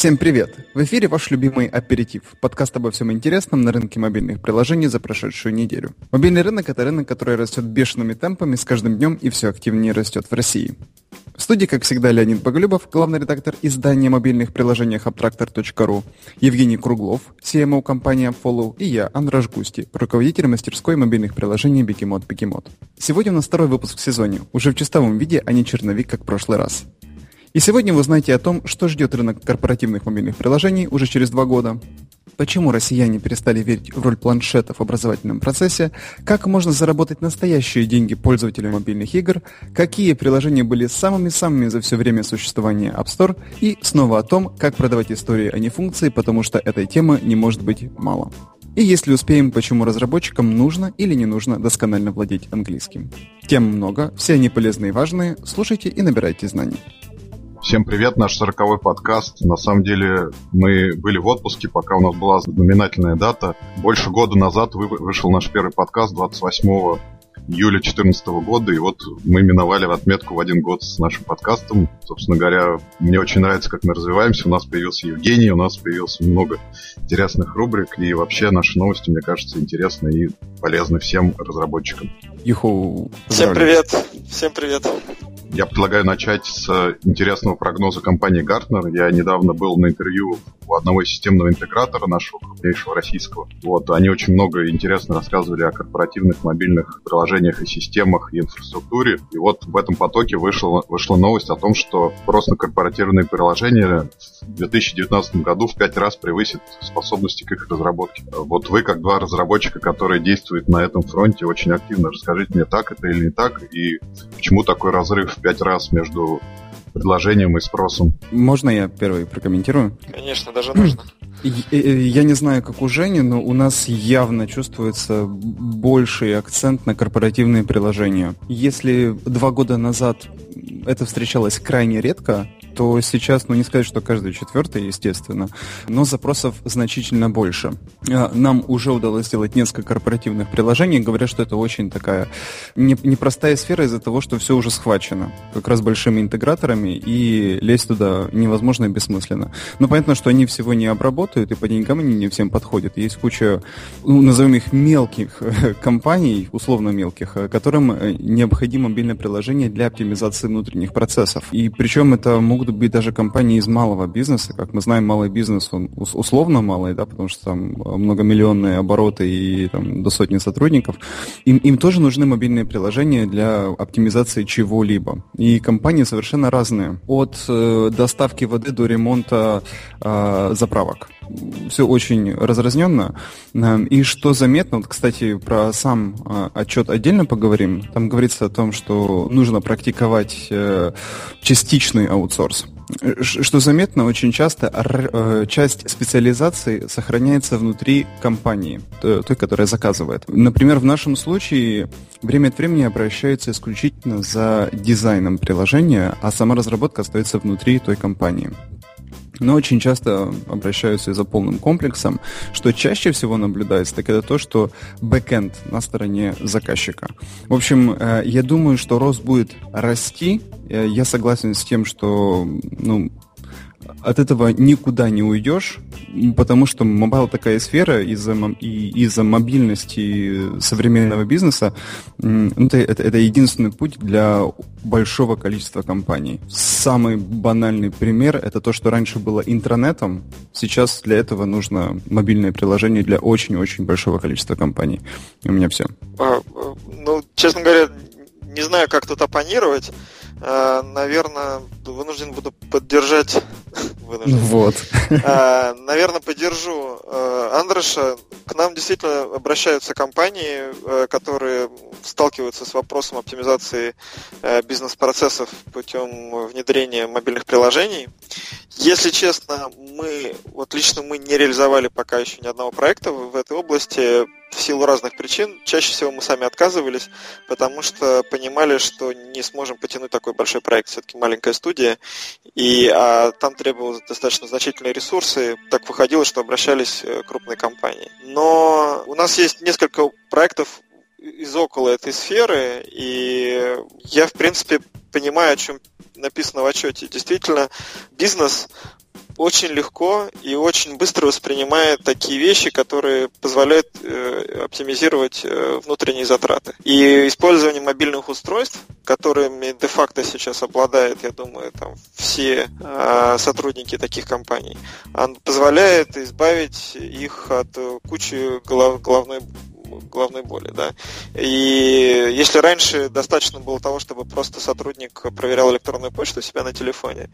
Всем привет! В эфире ваш любимый аперитив, подкаст обо всем интересном на рынке мобильных приложений за прошедшую неделю. Мобильный рынок – это рынок, который растет бешеными темпами с каждым днем и все активнее растет в России. В студии, как всегда, Леонид Боголюбов, главный редактор издания мобильных приложений Abtractor.ru, Евгений Круглов, CMO компании Follow и я, Андраш Густи, руководитель мастерской мобильных приложений Бикемот Бикемот. Сегодня у нас второй выпуск в сезоне, уже в чистовом виде, а не черновик, как в прошлый раз. И сегодня вы узнаете о том, что ждет рынок корпоративных мобильных приложений уже через два года, почему россияне перестали верить в роль планшета в образовательном процессе, как можно заработать настоящие деньги пользователям мобильных игр, какие приложения были самыми-самыми за все время существования App Store и снова о том, как продавать истории, а не функции, потому что этой темы не может быть мало. И если успеем, почему разработчикам нужно или не нужно досконально владеть английским. Тем много, все они полезные и важные, слушайте и набирайте знаний. Всем привет, наш сороковой подкаст. На самом деле мы были в отпуске, пока у нас была знаменательная дата. Больше года назад вышел наш первый подкаст 28 июля 2014 года, и вот мы миновали в отметку в один год с нашим подкастом. Собственно говоря, мне очень нравится, как мы развиваемся. У нас появился Евгений, у нас появилось много интересных рубрик, и вообще наши новости, мне кажется, интересны и полезны всем разработчикам. Юху, Всем привет! Всем привет! Я предлагаю начать с интересного прогноза компании Gartner. Я недавно был на интервью у одного системного интегратора нашего крупнейшего российского. Вот, они очень много интересно рассказывали о корпоративных мобильных приложениях и системах и инфраструктуре. И вот в этом потоке вышла, вышла новость о том, что просто корпоративные приложения в 2019 году в пять раз превысит способности к их разработке. Вот вы, как два разработчика, которые действуют на этом фронте очень активно, расскажите мне, так это или не так, и почему такой разрыв в пять раз между предложением и спросом. Можно я первый прокомментирую? Конечно, даже нужно. Я не знаю, как у Жени, но у нас явно чувствуется больший акцент на корпоративные приложения. Если два года назад это встречалось крайне редко, то сейчас, ну не сказать, что каждый четвертый, естественно, но запросов значительно больше. А, нам уже удалось сделать несколько корпоративных приложений, говорят, что это очень такая непростая сфера из-за того, что все уже схвачено, как раз большими интеграторами, и лезть туда невозможно и бессмысленно. Но понятно, что они всего не обработают, и по деньгам они не всем подходят. Есть куча, ну, назовем их мелких компаний, условно мелких, которым э, необходимо мобильное приложение для оптимизации внутренних процессов. И причем это могут могут быть даже компании из малого бизнеса. Как мы знаем, малый бизнес, он условно малый, да, потому что там многомиллионные обороты и там, до сотни сотрудников. Им, им тоже нужны мобильные приложения для оптимизации чего-либо. И компании совершенно разные. От э, доставки воды до ремонта э, заправок все очень разразненно. Э, и что заметно, вот, кстати, про сам э, отчет отдельно поговорим. Там говорится о том, что нужно практиковать э, частичный аутсорс. Что заметно, очень часто часть специализации сохраняется внутри компании, той, которая заказывает. Например, в нашем случае время от времени обращаются исключительно за дизайном приложения, а сама разработка остается внутри той компании но очень часто обращаются и за полным комплексом. Что чаще всего наблюдается, так это то, что бэкэнд на стороне заказчика. В общем, э, я думаю, что рост будет расти. Э, я согласен с тем, что ну, от этого никуда не уйдешь, потому что mobile такая сфера из-за из мобильности современного бизнеса, ну, это, это, это единственный путь для большого количества компаний. Самый банальный пример это то, что раньше было интранетом, сейчас для этого нужно мобильное приложение для очень-очень большого количества компаний. У меня все. А, ну, честно говоря, не знаю, как тут оппонировать. А, наверное, вынужден буду поддержать. Вынужден. Вот. А, наверное, поддержу а, Андреша. К нам действительно обращаются компании, которые сталкиваются с вопросом оптимизации бизнес-процессов путем внедрения мобильных приложений. Если честно, мы, вот лично мы не реализовали пока еще ни одного проекта в этой области в силу разных причин. Чаще всего мы сами отказывались, потому что понимали, что не сможем потянуть такой большой проект. Все-таки маленькая студия, и а, там требовалось достаточно значительные ресурсы. Так выходило, что обращались э, крупные компании. Но у нас есть несколько проектов из около этой сферы, и я, в принципе, понимаю, о чем написано в отчете. Действительно, бизнес очень легко и очень быстро воспринимает такие вещи, которые позволяют э, оптимизировать э, внутренние затраты. И использование мобильных устройств, которыми де-факто сейчас обладает, я думаю, там все э, сотрудники таких компаний, он позволяет избавить их от кучи голов, головной головной боли, да. И если раньше достаточно было того, чтобы просто сотрудник проверял электронную почту у себя на телефоне,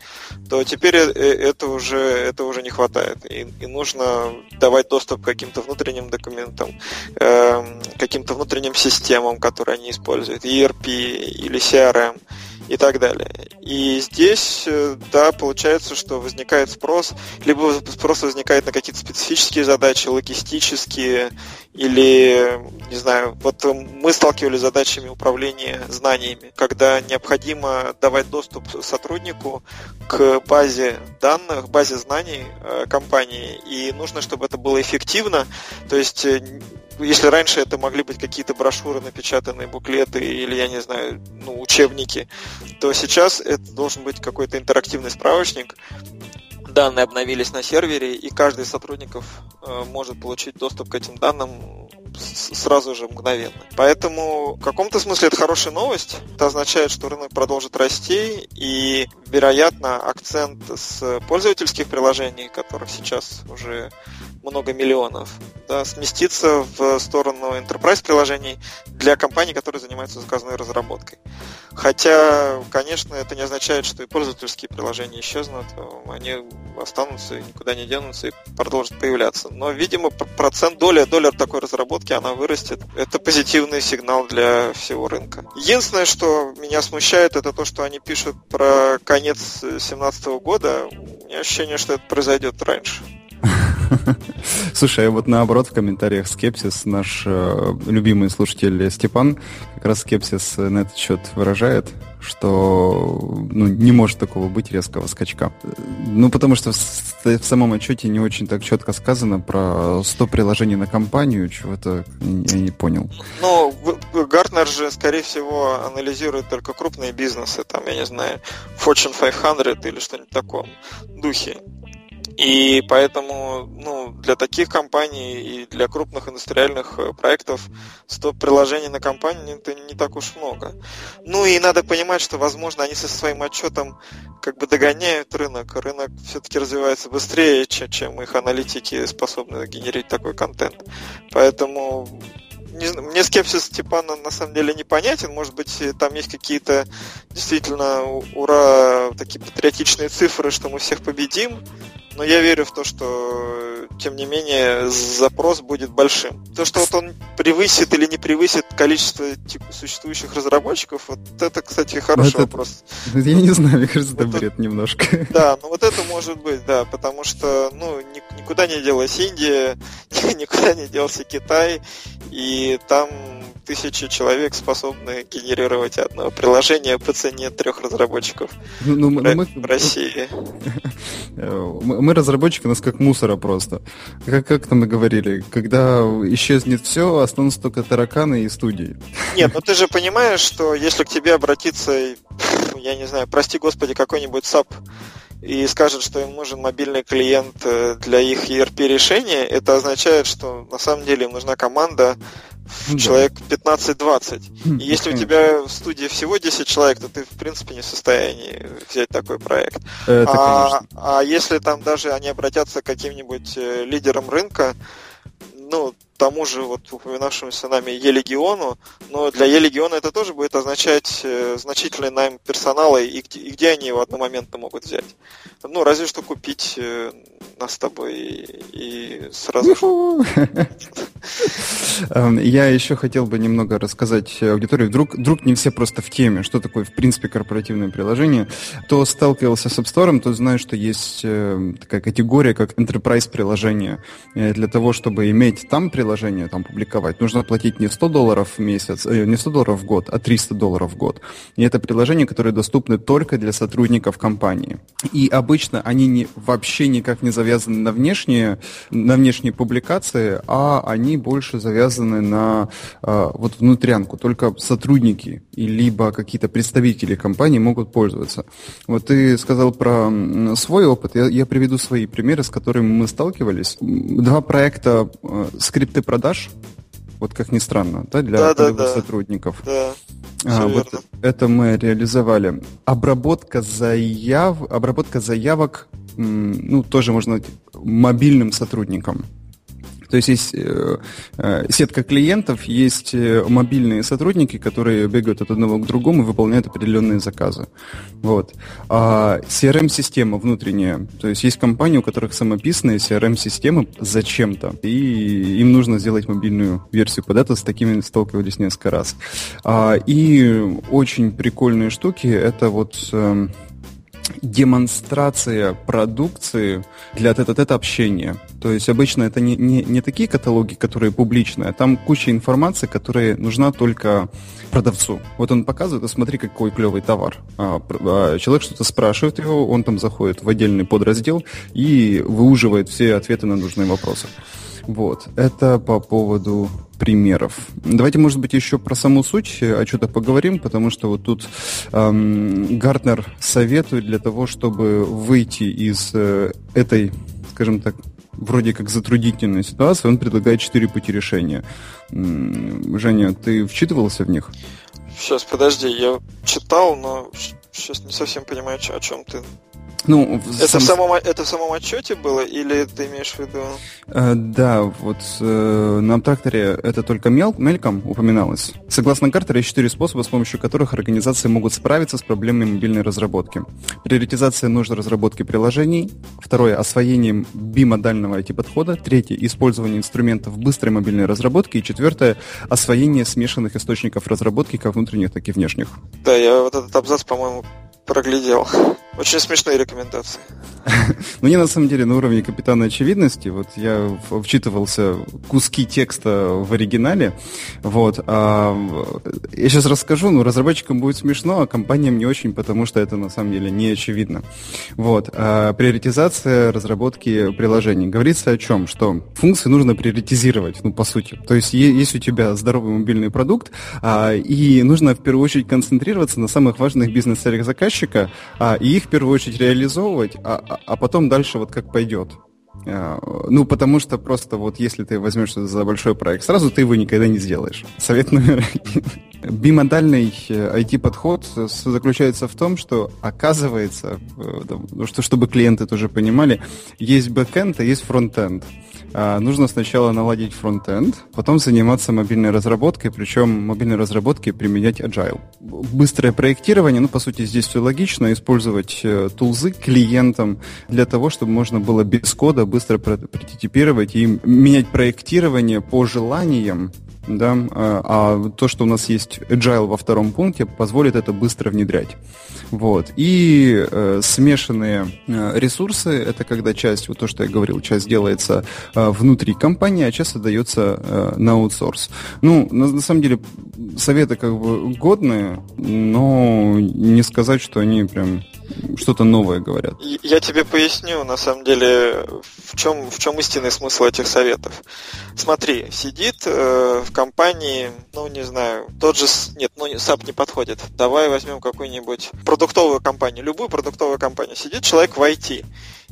то теперь э, это уже, это уже не хватает. И, и нужно давать доступ к каким-то внутренним документам, э, каким-то внутренним системам, которые они используют, ERP или CRM и так далее. И здесь, э, да, получается, что возникает спрос, либо спрос возникает на какие-то специфические задачи, логистические, или, не знаю, вот мы сталкивались с задачами управления знаниями, когда необходимо давать доступ сотруднику к базе данных, базе знаний э, компании, и нужно, чтобы это было эффективно, то есть э, если раньше это могли быть какие-то брошюры, напечатанные буклеты или, я не знаю, ну, учебники, то сейчас это должен быть какой-то интерактивный справочник. Данные обновились на сервере, и каждый из сотрудников э, может получить доступ к этим данным сразу же мгновенно. Поэтому в каком-то смысле это хорошая новость. Это означает, что рынок продолжит расти, и, вероятно, акцент с пользовательских приложений, которых сейчас уже много миллионов, да, сместиться в сторону enterprise приложений для компаний, которые занимаются заказной разработкой. Хотя, конечно, это не означает, что и пользовательские приложения исчезнут, они останутся, никуда не денутся и продолжат появляться. Но, видимо, процент, доля, доля такой разработки, она вырастет. Это позитивный сигнал для всего рынка. Единственное, что меня смущает, это то, что они пишут про конец 2017 года. У меня ощущение, что это произойдет раньше. Слушай, а вот наоборот в комментариях скепсис наш э, любимый слушатель Степан как раз скепсис на этот счет выражает, что ну, не может такого быть резкого скачка. Ну, потому что в, в самом отчете не очень так четко сказано про 100 приложений на компанию, чего-то я не понял. Ну, Гартнер же, скорее всего, анализирует только крупные бизнесы, там, я не знаю, Fortune 500 или что-нибудь в таком духе. И поэтому ну, для таких компаний и для крупных индустриальных э, проектов 100 приложений на компанию это не так уж много. Ну и надо понимать, что, возможно, они со своим отчетом как бы догоняют рынок. Рынок все-таки развивается быстрее, чем, чем их аналитики способны генерить такой контент. Поэтому не, мне скепсис Степана на самом деле непонятен. Может быть, там есть какие-то действительно ура, такие патриотичные цифры, что мы всех победим. Но я верю в то, что, тем не менее, запрос будет большим. То, что вот он превысит или не превысит количество существующих разработчиков, вот это, кстати, хороший это, вопрос. Я не знаю, мне кажется, это бред немножко. Да, ну вот это может быть, да, потому что, ну, никуда не делась Индия, никуда не делся Китай, и там тысячи человек способны генерировать одно приложение по цене трех разработчиков ну, ну, ну мы, в России. Мы разработчики, нас как мусора просто. Как, как там мы говорили, когда исчезнет все, останутся только тараканы и студии. Нет, ну ты же понимаешь, что если к тебе обратиться, я не знаю, прости господи, какой-нибудь SAP и скажет, что им нужен мобильный клиент э, для их ERP решения, это означает, что на самом деле им нужна команда в человек 15-20. Хм, И если у тебя в студии всего 10 человек, то ты в принципе не в состоянии взять такой проект. Это, а, а если там даже они обратятся к каким-нибудь э, лидерам рынка, ну, тому же вот упоминавшемуся нами Е-легиону, но для Е-легиона это тоже будет означать э, значительный найм персонала, и где, и где они его одномоментно могут взять. Ну, разве что купить э, нас с тобой и, и сразу эм, Я еще хотел бы немного рассказать аудитории. Вдруг, вдруг не все просто в теме, что такое, в принципе, корпоративное приложение. Кто сталкивался с App Store, то знает, что есть э, такая категория, как enterprise приложение. Для того, чтобы иметь там приложение, приложение там публиковать, нужно платить не 100 долларов в месяц, э, не 100 долларов в год, а 300 долларов в год. И это приложения, которые доступны только для сотрудников компании. И обычно они не, вообще никак не завязаны на внешние, на внешние публикации, а они больше завязаны на э, вот внутрянку. Только сотрудники и либо какие-то представители компании могут пользоваться. Вот ты сказал про свой опыт, я, я приведу свои примеры, с которыми мы сталкивались. Два проекта э, скрипты продаж, вот как ни странно, да, для да, да, да. сотрудников. Да. А, вот это мы реализовали. Обработка заяв, обработка заявок, ну тоже можно мобильным сотрудникам. То есть есть э, э, сетка клиентов, есть э, мобильные сотрудники, которые бегают от одного к другому и выполняют определенные заказы. Вот. А CRM-система внутренняя, то есть есть компании, у которых самописные CRM-системы зачем-то, и им нужно сделать мобильную версию под это, с такими сталкивались несколько раз. А, и очень прикольные штуки, это вот эм, демонстрация продукции для тет-а-тет общения. То есть обычно это не, не, не такие каталоги, которые публичные, а там куча информации, которая нужна только продавцу. Вот он показывает, а смотри, какой клевый товар. А, а, человек что-то спрашивает его, он там заходит в отдельный подраздел и выуживает все ответы на нужные вопросы. Вот, это по поводу примеров. Давайте, может быть, еще про саму суть о что-то поговорим, потому что вот тут эм, Гартнер советует для того, чтобы выйти из э, этой, скажем так, вроде как затруднительной ситуации, он предлагает четыре пути решения. Женя, ты вчитывался в них? Сейчас, подожди, я читал, но сейчас не совсем понимаю, о чем ты. Ну, это, сам... в самом, это в самом отчете было, или ты имеешь в виду? Э, да, вот э, на тракторе это только мел, мельком упоминалось. Согласно Картеру, есть четыре способа, с помощью которых организации могут справиться с проблемой мобильной разработки. Приоритизация нужд разработки приложений. Второе – освоение бимодального IT-подхода. Третье – использование инструментов быстрой мобильной разработки. И четвертое – освоение смешанных источников разработки, как внутренних, так и внешних. Да, я вот этот абзац, по-моему, проглядел. Очень смешные рекомендации. Ну, не на самом деле на уровне капитана очевидности. Вот я вчитывался куски текста в оригинале. Вот. А, я сейчас расскажу, но разработчикам будет смешно, а компаниям не очень, потому что это на самом деле не очевидно. Вот. А, приоритизация разработки приложений. Говорится о чем? Что функции нужно приоритизировать, ну, по сути. То есть есть у тебя здоровый мобильный продукт, а, и нужно в первую очередь концентрироваться на самых важных бизнес-целях заказчика, а, и их в первую очередь реализовывать, а, а, а потом дальше вот как пойдет. А, ну, потому что просто вот если ты возьмешься за большой проект, сразу ты его никогда не сделаешь. Совет номер один. Бимодальный IT-подход э, заключается в том, что оказывается, э, ну, что, чтобы клиенты тоже понимали, есть бэкэнд, а есть фронтенд. Нужно сначала наладить фронтенд, потом заниматься мобильной разработкой, причем мобильной разработкой применять agile. Быстрое проектирование, ну, по сути, здесь все логично, использовать э, тулзы клиентам для того, чтобы можно было без кода быстро прототипировать и менять проектирование по желаниям да, а, а то, что у нас есть agile во втором пункте, позволит это быстро внедрять. Вот. И э, смешанные э, ресурсы, это когда часть, вот то, что я говорил, часть делается э, внутри компании, а часть отдается э, на аутсорс. Ну, на, на самом деле, советы как бы годные, но не сказать, что они прям что-то новое говорят. Я тебе поясню, на самом деле, в чем, в чем истинный смысл этих советов. Смотри, сидит э, в компании, ну, не знаю, тот же, нет, ну, SAP не подходит. Давай возьмем какую-нибудь продуктовую компанию, любую продуктовую компанию. Сидит человек в IT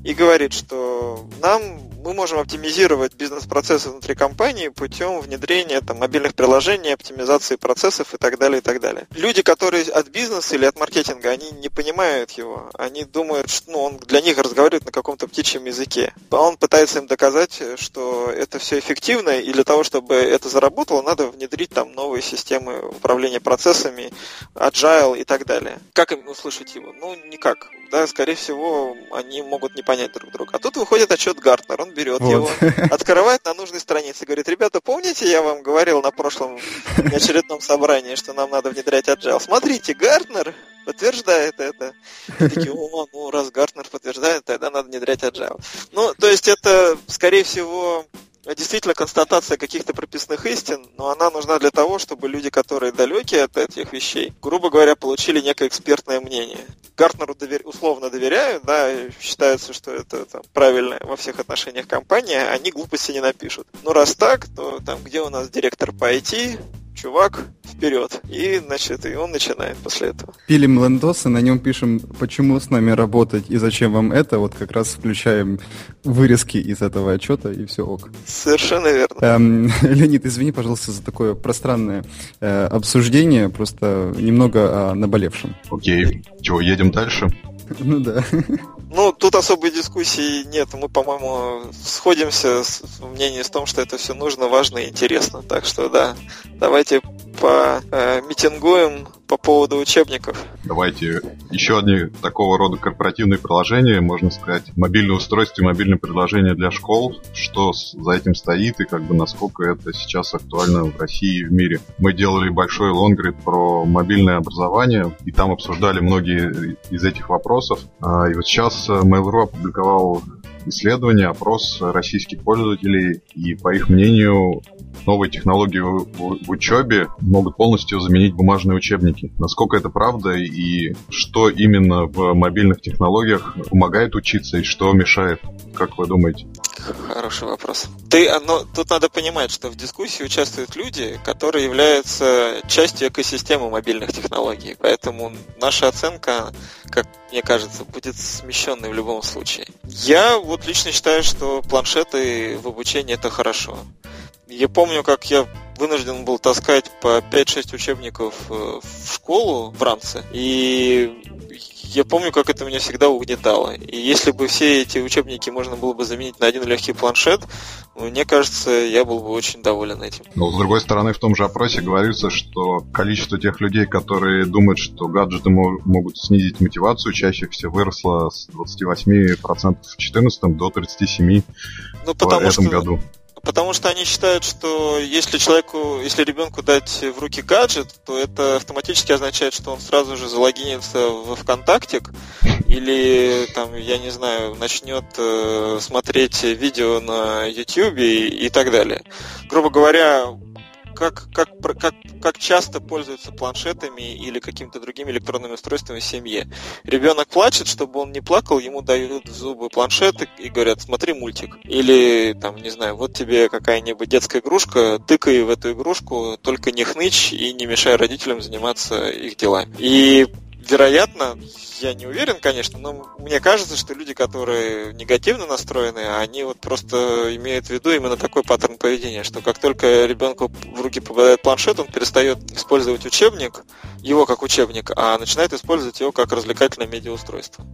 и говорит, что нам мы можем оптимизировать бизнес-процессы внутри компании путем внедрения там, мобильных приложений, оптимизации процессов и так далее, и так далее. Люди, которые от бизнеса или от маркетинга, они не понимают его. Они думают, что ну, он для них разговаривает на каком-то птичьем языке. Он пытается им доказать, что это все эффективно, и для того, чтобы это заработало, надо внедрить там новые системы управления процессами, agile и так далее. Как им услышать его? Ну, никак. Да, скорее всего, они могут не понять друг друга. А тут выходит отчет Гартнер, он берет вот. его, открывает на нужной странице, говорит, ребята, помните, я вам говорил на прошлом очередном собрании, что нам надо внедрять agile? Смотрите, Гартнер подтверждает это. И такие, о, ну раз Гартнер подтверждает, тогда надо внедрять agile. Ну, то есть это, скорее всего, действительно констатация каких-то прописных истин, но она нужна для того, чтобы люди, которые далекие от этих вещей, грубо говоря, получили некое экспертное мнение. Гартнеру довер... условно доверяют, да, считается, что это там, правильно во всех отношениях компания, они глупости не напишут. Но раз так, то там где у нас директор по IT, чувак, вперед. И, значит, и он начинает после этого. Пилим лендос, и на нем пишем, почему с нами работать и зачем вам это. Вот как раз включаем вырезки из этого отчета, и все ок. Совершенно верно. Эм, Леонид, извини, пожалуйста, за такое пространное э, обсуждение, просто немного о наболевшем. Окей, чего, едем дальше? Ну да. Ну, тут особой дискуссии нет. Мы, по-моему, сходимся в мнении с том, что это все нужно, важно и интересно. Так что, да, давайте помитингуем по поводу учебников. Давайте еще одни такого рода корпоративные приложения, можно сказать, мобильное устройство и мобильное приложение для школ, что за этим стоит и как бы насколько это сейчас актуально в России и в мире. Мы делали большой лонгрид про мобильное образование, и там обсуждали многие из этих вопросов. А, и вот сейчас Mail.ru опубликовал исследование, опрос российских пользователей, и по их мнению новые технологии в, учебе могут полностью заменить бумажные учебники. Насколько это правда и что именно в мобильных технологиях помогает учиться и что мешает? Как вы думаете? Хороший вопрос. Ты, но тут надо понимать, что в дискуссии участвуют люди, которые являются частью экосистемы мобильных технологий. Поэтому наша оценка, как мне кажется, будет смещенной в любом случае. Я вот лично считаю, что планшеты в обучении это хорошо. Я помню, как я вынужден был таскать по 5-6 учебников э, в школу в рамце, и я помню, как это меня всегда угнетало. И если бы все эти учебники можно было бы заменить на один легкий планшет, мне кажется, я был бы очень доволен этим. Но с другой стороны, в том же опросе говорится, что количество тех людей, которые думают, что гаджеты могут снизить мотивацию, чаще всего выросло с 28% в 2014 до 37% ну, в этом что... году потому что они считают, что если человеку, если ребенку дать в руки гаджет, то это автоматически означает, что он сразу же залогинится в ВКонтактик или там, я не знаю, начнет э, смотреть видео на YouTube и, и так далее. Грубо говоря, как, как, как, как часто пользуются планшетами или какими-то другими электронными устройствами в семье. Ребенок плачет, чтобы он не плакал, ему дают в зубы планшеты и говорят, смотри мультик. Или, там, не знаю, вот тебе какая-нибудь детская игрушка, тыкай в эту игрушку, только не хнычь и не мешай родителям заниматься их делами. И вероятно, я не уверен, конечно, но мне кажется, что люди, которые негативно настроены, они вот просто имеют в виду именно такой паттерн поведения, что как только ребенку в руки попадает планшет, он перестает использовать учебник, его как учебник, а начинает использовать его как развлекательное медиаустройство.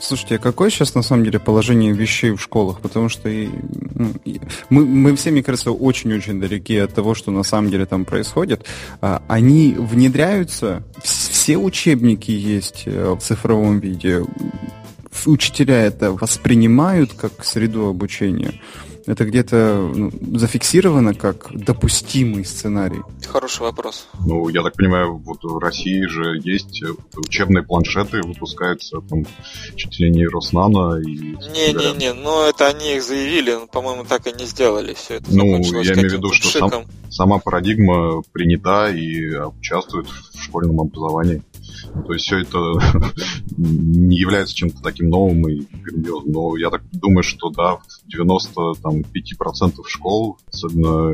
Слушайте, а какое сейчас на самом деле положение вещей в школах? Потому что и, ну, и, мы, мы все, мне кажется, очень-очень далеки от того, что на самом деле там происходит. А, они внедряются, все учебники есть э, в цифровом виде. Учителя это воспринимают как среду обучения это где-то ну, зафиксировано как допустимый сценарий? Хороший вопрос. Ну, я так понимаю, вот в России же есть э, учебные планшеты, выпускаются там чуть ли не Роснано и... Не-не-не, но это они их заявили, но, по-моему, так и не сделали все это. Ну, я имею в виду, что сам, сама парадигма принята и участвует в школьном образовании. То есть все это не является чем-то таким новым и грандиозным. Но я так думаю, что да, 95% школ, особенно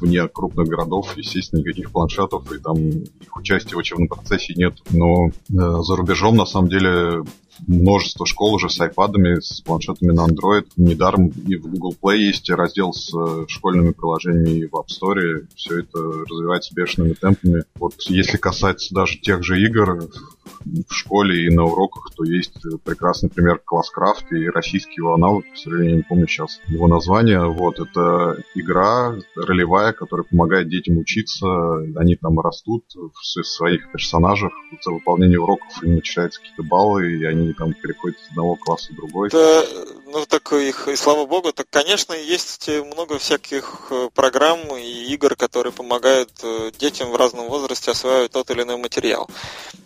вне крупных городов, естественно, никаких планшетов, и там их участия в учебном процессе нет. Но э, за рубежом, на самом деле, множество школ уже с айпадами, с планшетами на Android. Недаром и в Google Play есть раздел с э, школьными приложениями и в App Store. Все это развивается бешеными темпами. Вот если касается даже тех же игр, в школе и на уроках, то есть прекрасный пример Classcraft и российский его аналог, к сожалению, не помню сейчас его название. Вот, это игра ролевая, которая помогает детям учиться, они там растут в своих персонажах, за выполнение уроков им начисляются какие-то баллы, и они там переходят из одного класса в другой. Да, ну так их, и слава богу, так, конечно, есть много всяких э, программ и игр, которые помогают э, детям в разном возрасте осваивать тот или иной материал.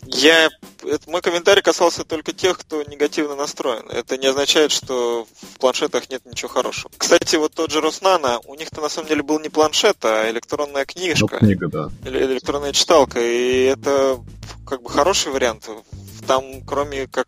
Я это, мой комментарий касался только тех, кто негативно настроен. Это не означает, что в планшетах нет ничего хорошего. Кстати, вот тот же Роснано, у них-то на самом деле был не планшет, а электронная книжка. Ну, книга, да. Или электронная читалка. И это как бы хороший вариант. Там, кроме как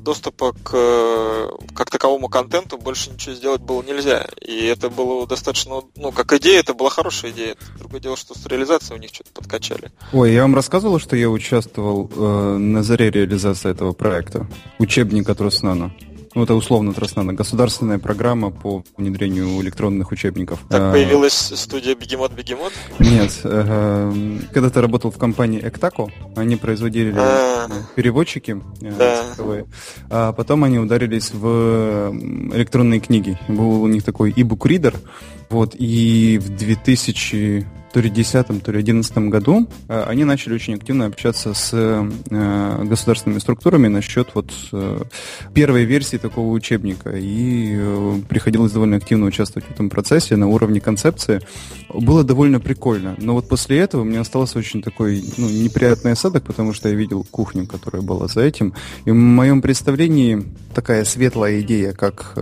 доступа к как таковому контенту больше ничего сделать было нельзя. И это было достаточно, ну, как идея, это была хорошая идея. Другое дело, что с реализацией у них что-то подкачали. Ой, я вам рассказывал, что я участвовал э, на заре реализации этого проекта. Учебник от Роснана ну это условно Троснана, государственная программа по внедрению электронных учебников. Так а, появилась студия Бегемот Бегемот? Нет, э, когда ты работал в компании Эктако, они производили а. переводчики э, цифровые, а потом они ударились в электронные книги. Был у них такой e-book reader, вот, и в 2000 то ли 2010, то ли 2011 году э, они начали очень активно общаться с э, государственными структурами насчет вот э, первой версии такого учебника. И приходилось довольно активно участвовать в этом процессе на уровне концепции. Было довольно прикольно. Но вот после этого меня остался очень такой ну, неприятный осадок, потому что я видел кухню, которая была за этим. И в моем представлении такая светлая идея, как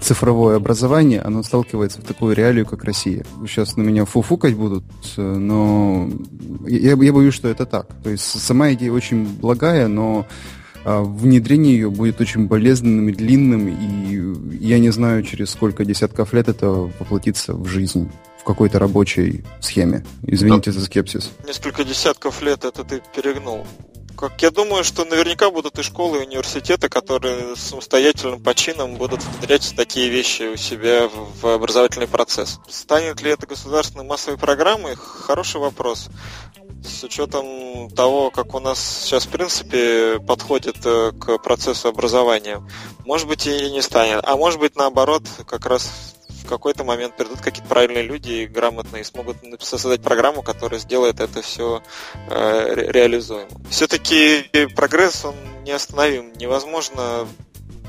цифровое образование, оно сталкивается в такую реалию, как Россия. Сейчас на меня фуфукать будут, но я, я боюсь, что это так. То есть сама идея очень благая, но а, внедрение ее будет очень болезненным и длинным, и я не знаю, через сколько десятков лет это воплотится в жизнь в какой-то рабочей схеме. Извините да. за скепсис. Несколько десятков лет это ты перегнул как я думаю, что наверняка будут и школы, и университеты, которые самостоятельным почином будут внедрять такие вещи у себя в образовательный процесс. Станет ли это государственной массовой программой? Хороший вопрос. С учетом того, как у нас сейчас, в принципе, подходит э, к процессу образования, может быть и не станет. А может быть, наоборот, как раз какой-то момент придут какие-то правильные люди грамотные и смогут создать программу, которая сделает это все э, реализуемо. Все-таки прогресс, он неостановим. Невозможно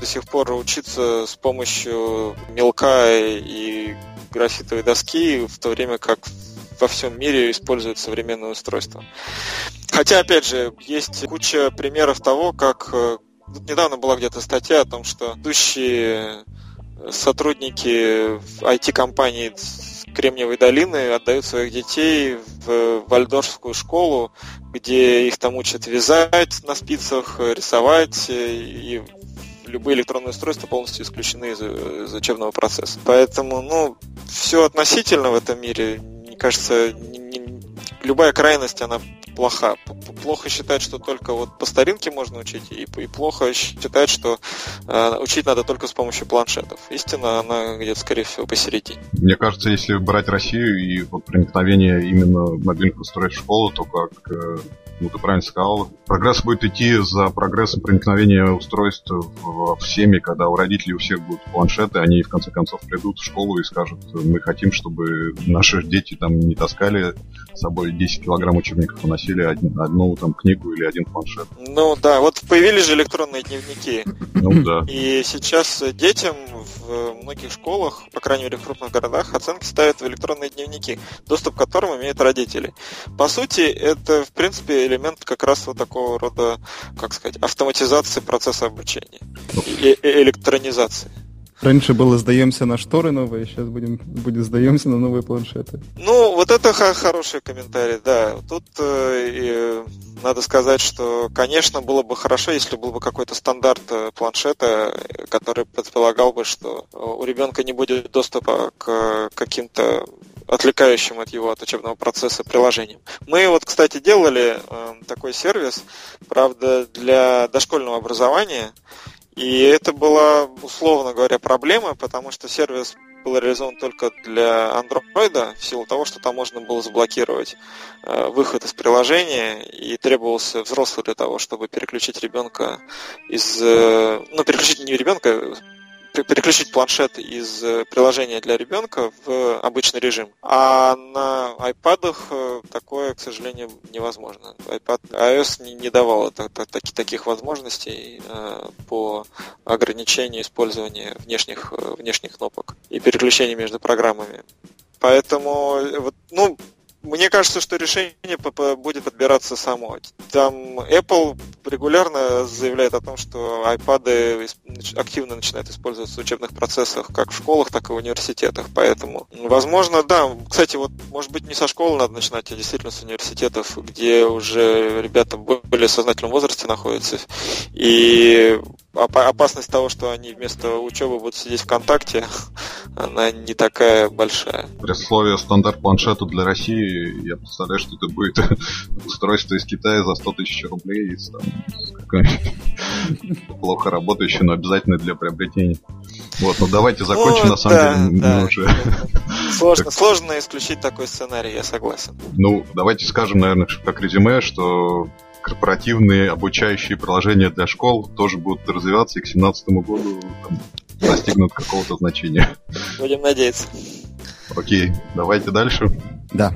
до сих пор учиться с помощью мелка и графитовой доски, в то время как во всем мире используют современное устройство. Хотя, опять же, есть куча примеров того, как э, недавно была где-то статья о том, что идущие сотрудники IT-компании Кремниевой долины отдают своих детей в вальдорфскую школу, где их там учат вязать на спицах, рисовать, и любые электронные устройства полностью исключены из, из учебного процесса. Поэтому, ну, все относительно в этом мире. Мне кажется, не, не, любая крайность, она плоха. Плохо считать, что только вот по старинке можно учить, и, и плохо считать, что э, учить надо только с помощью планшетов. Истина, она где-то, скорее всего, посередине. Мне кажется, если брать Россию и вот проникновение именно мобильных устройств в школу, то как э, ну, ты правильно сказал, прогресс будет идти за прогрессом проникновения устройств в, в семьи, когда у родителей у всех будут планшеты, они в конце концов придут в школу и скажут, мы хотим, чтобы наши дети там не таскали с собой 10 килограмм учебников, а носили один, одну там книгу или один планшет. Ну да, вот появились же электронные дневники. Ну да. И сейчас детям в многих школах, по крайней мере в крупных городах, оценки ставят в электронные дневники, доступ к которым имеют родители. По сути, это в принципе элемент как раз вот такого рода, как сказать, автоматизации процесса обучения и электронизации. Раньше было сдаемся на шторы новые, сейчас будем будет сдаемся на новые планшеты. Ну, вот это хороший комментарий, да. Тут э, надо сказать, что, конечно, было бы хорошо, если был бы какой-то стандарт э, планшета, который предполагал бы, что у ребенка не будет доступа к каким-то отвлекающим от его от учебного процесса приложением. Мы вот, кстати, делали э, такой сервис, правда, для дошкольного образования, и это была, условно говоря, проблема, потому что сервис был реализован только для Android, в силу того, что там можно было заблокировать э, выход из приложения, и требовался взрослый для того, чтобы переключить ребенка из... Э, ну, переключить не ребенка, переключить планшет из э, приложения для ребенка в обычный режим. А на iPad э, такое, к сожалению, невозможно. iPad iOS не, не давал таких возможностей э, по ограничению использования внешних, внешних кнопок и переключения между программами. Поэтому, вот, ну, мне кажется, что решение будет подбираться само. Там Apple регулярно заявляет о том, что iPad активно начинают использоваться в учебных процессах как в школах, так и в университетах. Поэтому, возможно, да. Кстати, вот, может быть, не со школы надо начинать, а действительно с университетов, где уже ребята в более сознательном возрасте находятся. И опасность того, что они вместо учебы будут сидеть ВКонтакте, она не такая большая. При условии стандарт планшета для России, я представляю, что это будет устройство из Китая за 100 тысяч рублей, там, плохо работающее, но обязательно для приобретения. Вот, ну давайте закончим, ну, на самом да, деле, да. уже... Сложно, сложно исключить такой сценарий, я согласен. Ну, давайте скажем, наверное, как резюме, что корпоративные обучающие приложения для школ тоже будут развиваться и к 2017 году там, достигнут какого-то значения. Будем надеяться. Окей, давайте дальше. Да.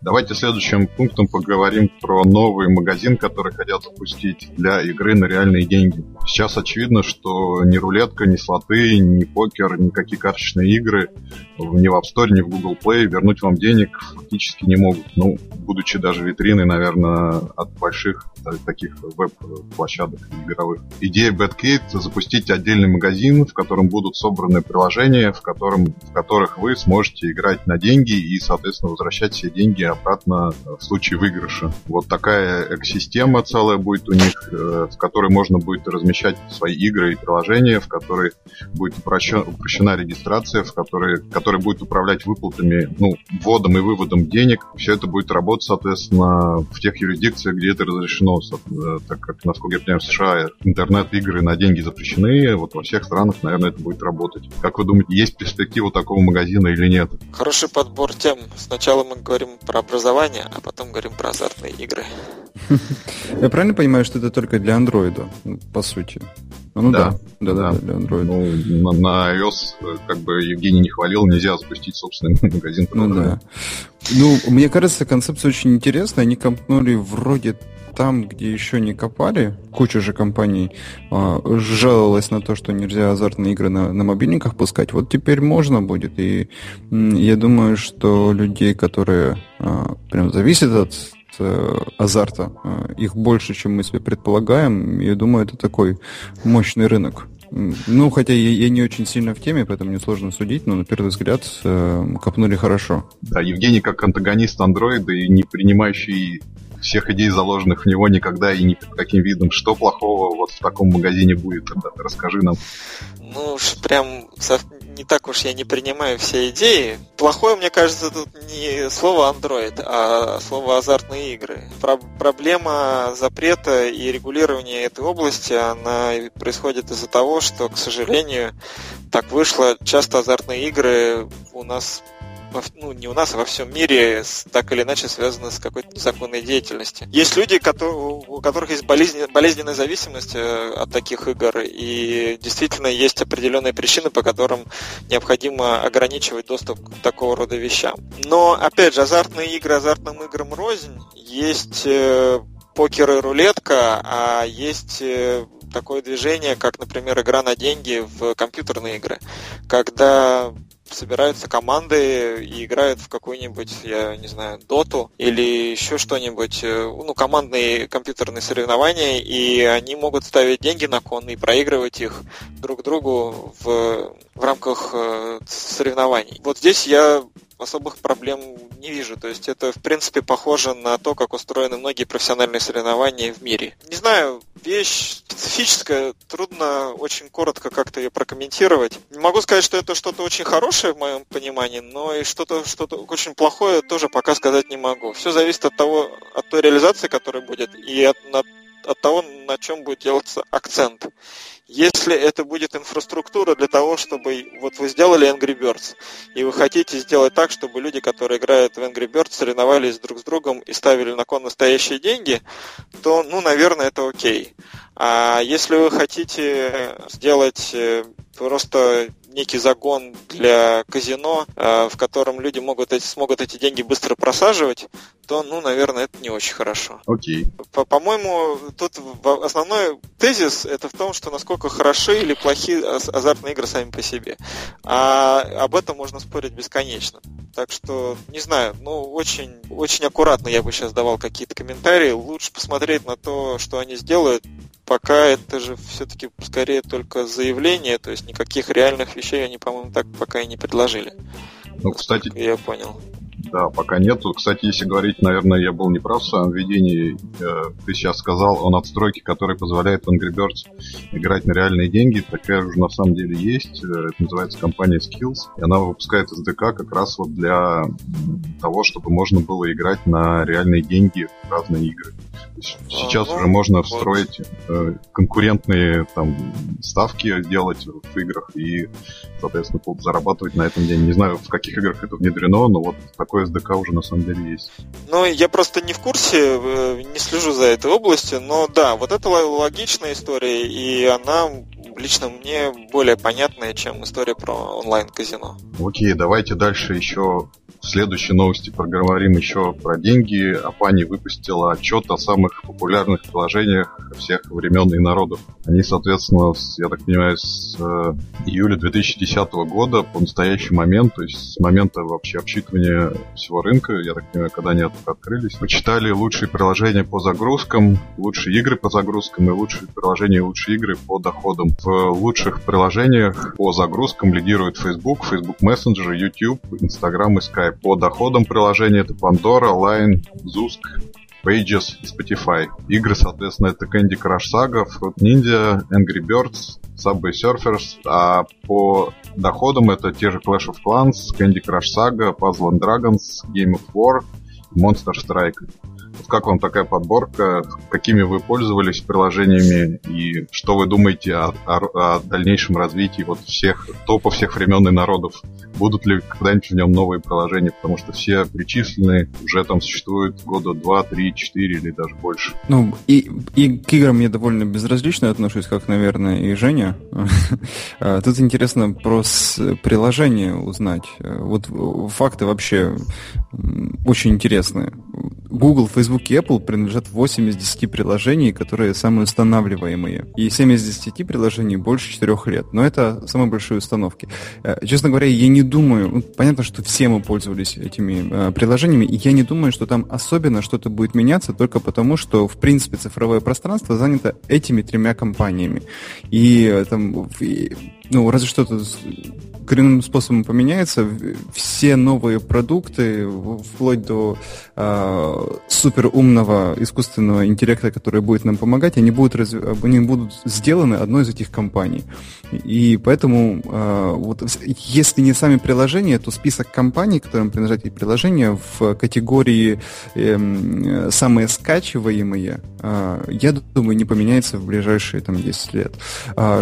Давайте следующим пунктом поговорим про новый магазин, который хотят запустить для игры на реальные деньги. Сейчас очевидно, что ни рулетка, ни слоты, ни покер, никакие карточные игры ни в App Store, ни в Google Play вернуть вам денег фактически не могут. Ну, будучи даже витриной, наверное, от больших таких веб-площадок игровых. Идея BadKate запустить отдельный магазин, в котором будут собраны приложения, в, котором, в которых вы сможете играть на деньги и, соответственно, возвращать все деньги обратно в случае выигрыша. Вот такая экосистема целая будет у них, э, в которой можно будет размещать свои игры и приложения, в которой будет упрощен, упрощена регистрация, в которой, которая будет управлять выплатами, ну, вводом и выводом денег. Все это будет работать, соответственно, в тех юрисдикциях, где это разрешено, э, так как, насколько я понимаю, в США интернет-игры на деньги запрещены, вот во всех странах, наверное, это будет работать. Как вы думаете, есть перспектива такого магазина или нет? Хороший подбор тем. Сначала мы говорим про образование, а потом говорим про азартные игры. Я правильно понимаю, что это только для андроида, по сути? Ну да, да, да, для Android. Ну, на, на iOS, как бы Евгений не хвалил, нельзя запустить собственный магазин. Ну да. Ну, мне кажется, концепция очень интересная. Они копнули вроде там, где еще не копали, куча же компаний а, жаловалась на то, что нельзя азартные игры на, на мобильниках пускать. Вот теперь можно будет. И я думаю, что людей, которые а, прям зависят от э, азарта, э, их больше, чем мы себе предполагаем. Я думаю, это такой мощный рынок. Ну, хотя я, я не очень сильно в теме, поэтому мне сложно судить, но на первый взгляд э, копнули хорошо. Да, Евгений как антагонист андроида и не принимающий всех идей, заложенных в него, никогда и ни под каким видом. Что плохого вот в таком магазине будет? Тогда расскажи нам. Ну уж прям не так уж я не принимаю все идеи. Плохое, мне кажется, тут не слово Android, а слово азартные игры. Про проблема запрета и регулирования этой области, она происходит из-за того, что, к сожалению, так вышло, часто азартные игры у нас ну, не у нас, а во всем мире так или иначе связаны с какой-то незаконной деятельностью. Есть люди, у которых есть болезнь, болезненная зависимость э, от таких игр, и действительно есть определенные причины, по которым необходимо ограничивать доступ к такого рода вещам. Но, опять же, азартные игры азартным играм рознь. Есть э, покер и рулетка, а есть э, такое движение, как, например, игра на деньги в компьютерные игры, когда собираются команды и играют в какую-нибудь, я не знаю, доту или еще что-нибудь, э, ну, командные компьютерные соревнования, и они могут ставить деньги на кон и проигрывать их друг другу в, в рамках э, соревнований. Вот здесь я особых проблем не вижу. То есть это, в принципе, похоже на то, как устроены многие профессиональные соревнования в мире. Не знаю, вещь специфическая, трудно очень коротко как-то ее прокомментировать. Не могу сказать, что это что-то очень хорошее в моем понимании, но и что-то что очень плохое тоже пока сказать не могу. Все зависит от того, от той реализации, которая будет, и от, от того, на чем будет делаться акцент. Если это будет инфраструктура для того, чтобы вот вы сделали Angry Birds, и вы хотите сделать так, чтобы люди, которые играют в Angry Birds, соревновались друг с другом и ставили на кон настоящие деньги, то, ну, наверное, это окей. А если вы хотите сделать э, просто некий загон для казино, э, в котором люди могут эти, смогут эти деньги быстро просаживать, то, ну, наверное, это не очень хорошо. Окей. По-моему, тут основной тезис это в том, что насколько хороши или плохи азартные игры сами по себе. А об этом можно спорить бесконечно. Так что, не знаю, ну, очень, очень аккуратно я бы сейчас давал какие-то комментарии. Лучше посмотреть на то, что они сделают, пока это же все-таки скорее только заявление, то есть никаких реальных вещей они, по-моему, так пока и не предложили. Ну, кстати, я понял. Да, пока нету. Кстати, если говорить, наверное, я был не прав в своем видении. Э, ты сейчас сказал о надстройке, которая позволяет Angry Birds играть на реальные деньги. Такая уже на самом деле есть. Э, это называется компания Skills. И она выпускает SDK как раз вот для того, чтобы можно было играть на реальные деньги в разные игры. Сейчас уже можно встроить э, конкурентные там ставки делать в играх и, соответственно, зарабатывать на этом деньги. Не знаю, в каких играх это внедрено, но вот такой SDK уже на самом деле есть. Ну, я просто не в курсе, э, не слежу за этой областью, но да, вот это логичная история, и она лично мне более понятная, чем история про онлайн-казино. Окей, давайте дальше еще в следующей новости поговорим еще про деньги. Апани выпустила отчет о самых популярных приложениях всех времен и народов. Они, соответственно, с, я так понимаю, с э, июля 2010 года по настоящий момент, то есть с момента вообще обсчитывания всего рынка, я так понимаю, когда они открылись, почитали лучшие приложения по загрузкам, лучшие игры по загрузкам и лучшие приложения и лучшие игры по доходам. В лучших приложениях по загрузкам лидируют Facebook, Facebook Messenger, YouTube, Instagram и Skype. По доходам приложения это Pandora, Line, Zusk, Pages и Spotify. Игры, соответственно, это Candy Crush Saga, Fruit Ninja, Angry Birds, Subway Surfers, а по доходам это те же Clash of Clans, Candy Crush Saga, Puzzle and Dragons, Game of War, Monster Strike. Как вам такая подборка? Какими вы пользовались приложениями? И что вы думаете о, о, о дальнейшем развитии вот всех топов всех времен и народов? Будут ли когда-нибудь в нем новые приложения? Потому что все перечисленные уже там существуют года два, три, четыре или даже больше. Ну, и, и к играм я довольно безразлично отношусь, как, наверное, и Женя. А, тут интересно про приложение узнать. Вот факты вообще очень интересные. Google, Facebook и Apple принадлежат 8 из 10 приложений, которые самые устанавливаемые. И 7 из 10 приложений больше 4 лет. Но это самые большие установки. Э, честно говоря, я не думаю... Ну, понятно, что все мы пользовались этими э, приложениями, и я не думаю, что там особенно что-то будет меняться только потому, что, в принципе, цифровое пространство занято этими тремя компаниями. И э, там... Ну, разве что-то коренным способом поменяется. Все новые продукты, вплоть до э, суперумного искусственного интеллекта, который будет нам помогать, они будут, разв... они будут сделаны одной из этих компаний. И поэтому, э, вот, если не сами приложения, то список компаний, которым принадлежат эти приложения, в категории э, самые скачиваемые, э, я думаю, не поменяется в ближайшие там, 10 лет.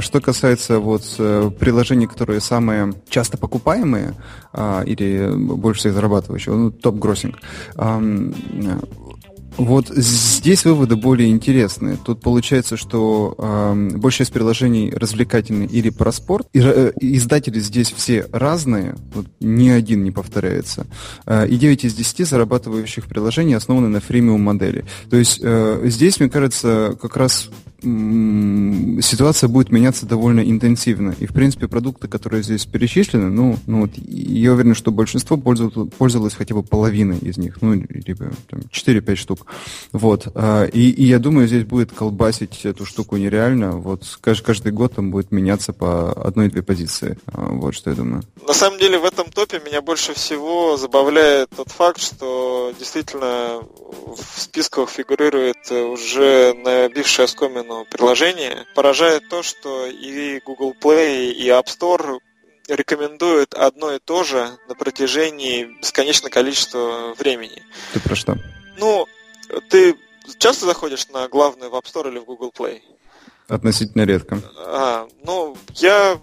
Что касается вот э, приложений, которые самые часто покупаемые а, или больше всех зарабатывающие, ну, топ-гроссинг, а, вот здесь выводы более интересные. Тут получается, что э, большая из приложений развлекательные или про спорт. И, э, издатели здесь все разные, вот, ни один не повторяется. Э, и 9 из 10 зарабатывающих приложений основаны на фримиум модели. То есть э, здесь, мне кажется, как раз ситуация будет меняться довольно интенсивно. И, в принципе, продукты, которые здесь перечислены, ну, ну вот, я уверен, что большинство пользовалось, хотя бы половиной из них, ну, либо там, 4-5 штук. Вот. А, и, и я думаю, здесь будет колбасить эту штуку нереально. Вот каждый, каждый год там будет меняться по одной-две позиции. А, вот что я думаю. На самом деле, в этом топе меня больше всего забавляет тот факт, что действительно в списках фигурирует уже набившая оскомину сторону приложения. Поражает то, что и Google Play, и App Store рекомендуют одно и то же на протяжении бесконечного количества времени. Ты про что? Ну, ты часто заходишь на главный в App Store или в Google Play? Относительно редко. А, ну, я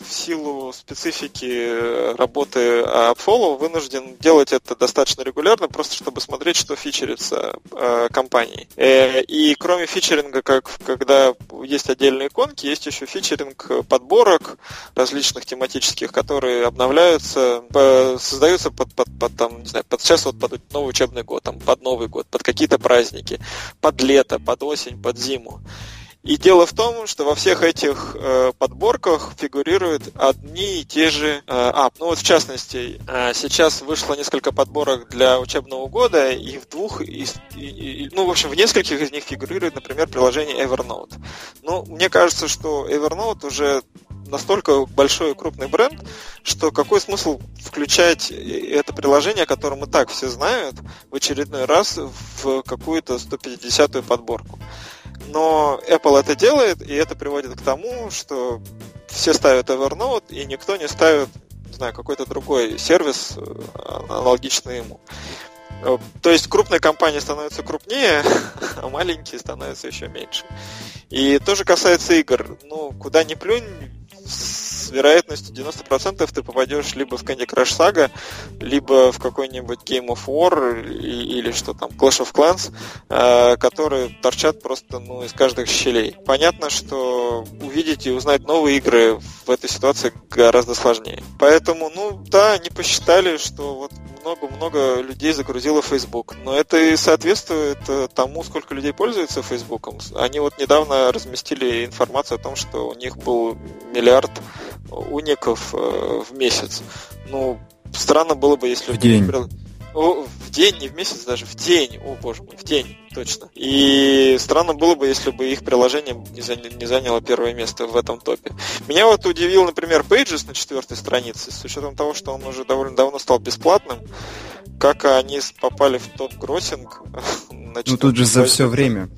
в силу специфики работы AppFollow вынужден делать это достаточно регулярно, просто чтобы смотреть, что фичерится э, компанией. Э, и кроме фичеринга, как когда есть отдельные иконки, есть еще фичеринг подборок различных тематических, которые обновляются, по, создаются под, под, под, там, не знаю, под сейчас вот под новый учебный год, там, под Новый год, под какие-то праздники, под лето, под осень, под зиму. И дело в том, что во всех этих э, подборках фигурируют одни и те же э, ап. Ну вот в частности, э, сейчас вышло несколько подборок для учебного года, и в двух, из, и, и, ну в общем в нескольких из них фигурирует, например, приложение Evernote. Ну, мне кажется, что Evernote уже настолько большой и крупный бренд, что какой смысл включать это приложение, о котором и так все знают, в очередной раз в какую-то 150-ю подборку. Но Apple это делает, и это приводит к тому, что все ставят Evernote, и никто не ставит, не знаю, какой-то другой сервис, э, аналогичный ему. Э, то есть крупные компании становятся крупнее, а маленькие становятся еще меньше. И то же касается игр. Ну, куда ни плюнь, с вероятностью 90% ты попадешь либо в Candy Crush Saga, либо в какой-нибудь Game of War или что там, Clash of Clans, э, которые торчат просто ну, из каждых щелей. Понятно, что увидеть и узнать новые игры в этой ситуации гораздо сложнее. Поэтому, ну да, они посчитали, что вот много-много людей загрузило Facebook. Но это и соответствует э, тому, сколько людей пользуются Фейсбуком. Они вот недавно разместили информацию о том, что у них был миллиард уников э, в месяц. Ну, странно было бы, если... В день. О, в день, не в месяц, даже в день. О, боже мой, в день, точно. И странно было бы, если бы их приложение не, заня- не заняло первое место в этом топе. Меня вот удивил, например, Pages на четвертой странице, с учетом того, что он уже довольно давно стал бесплатным. Как они попали в топ гроссинг. Ну тут же за все время.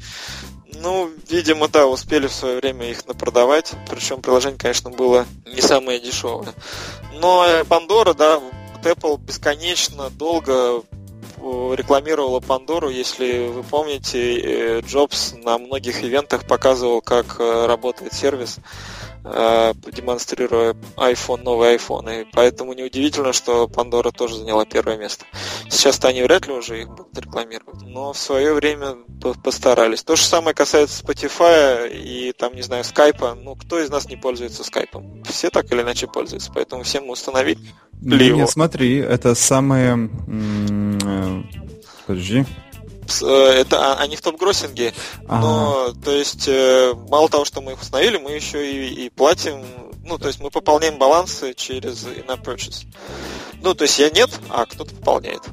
Ну, видимо, да, успели в свое время их напродавать. Причем приложение, конечно, было не самое дешевое. Но Pandora, да, Apple бесконечно долго э, рекламировала Пандору, если вы помните, э, Джобс на многих ивентах показывал, как э, работает сервис, демонстрируя iPhone, новый iPhone. И поэтому неудивительно, что Пандора тоже заняла первое место. Сейчас-то они вряд ли уже их будут рекламировать, но в свое время постарались. То же самое касается Spotify и там, не знаю, Skype. Ну, кто из нас не пользуется Skype? Все так или иначе пользуются, поэтому всем установить Пливо. Нет, смотри, это самые... Э, подожди. Э, это они в топ-гроссинге, но то есть э, мало того, что мы их установили, мы еще и, и платим, ну то есть мы пополняем балансы через in purchase. Ну то есть я нет, а кто-то пополняет.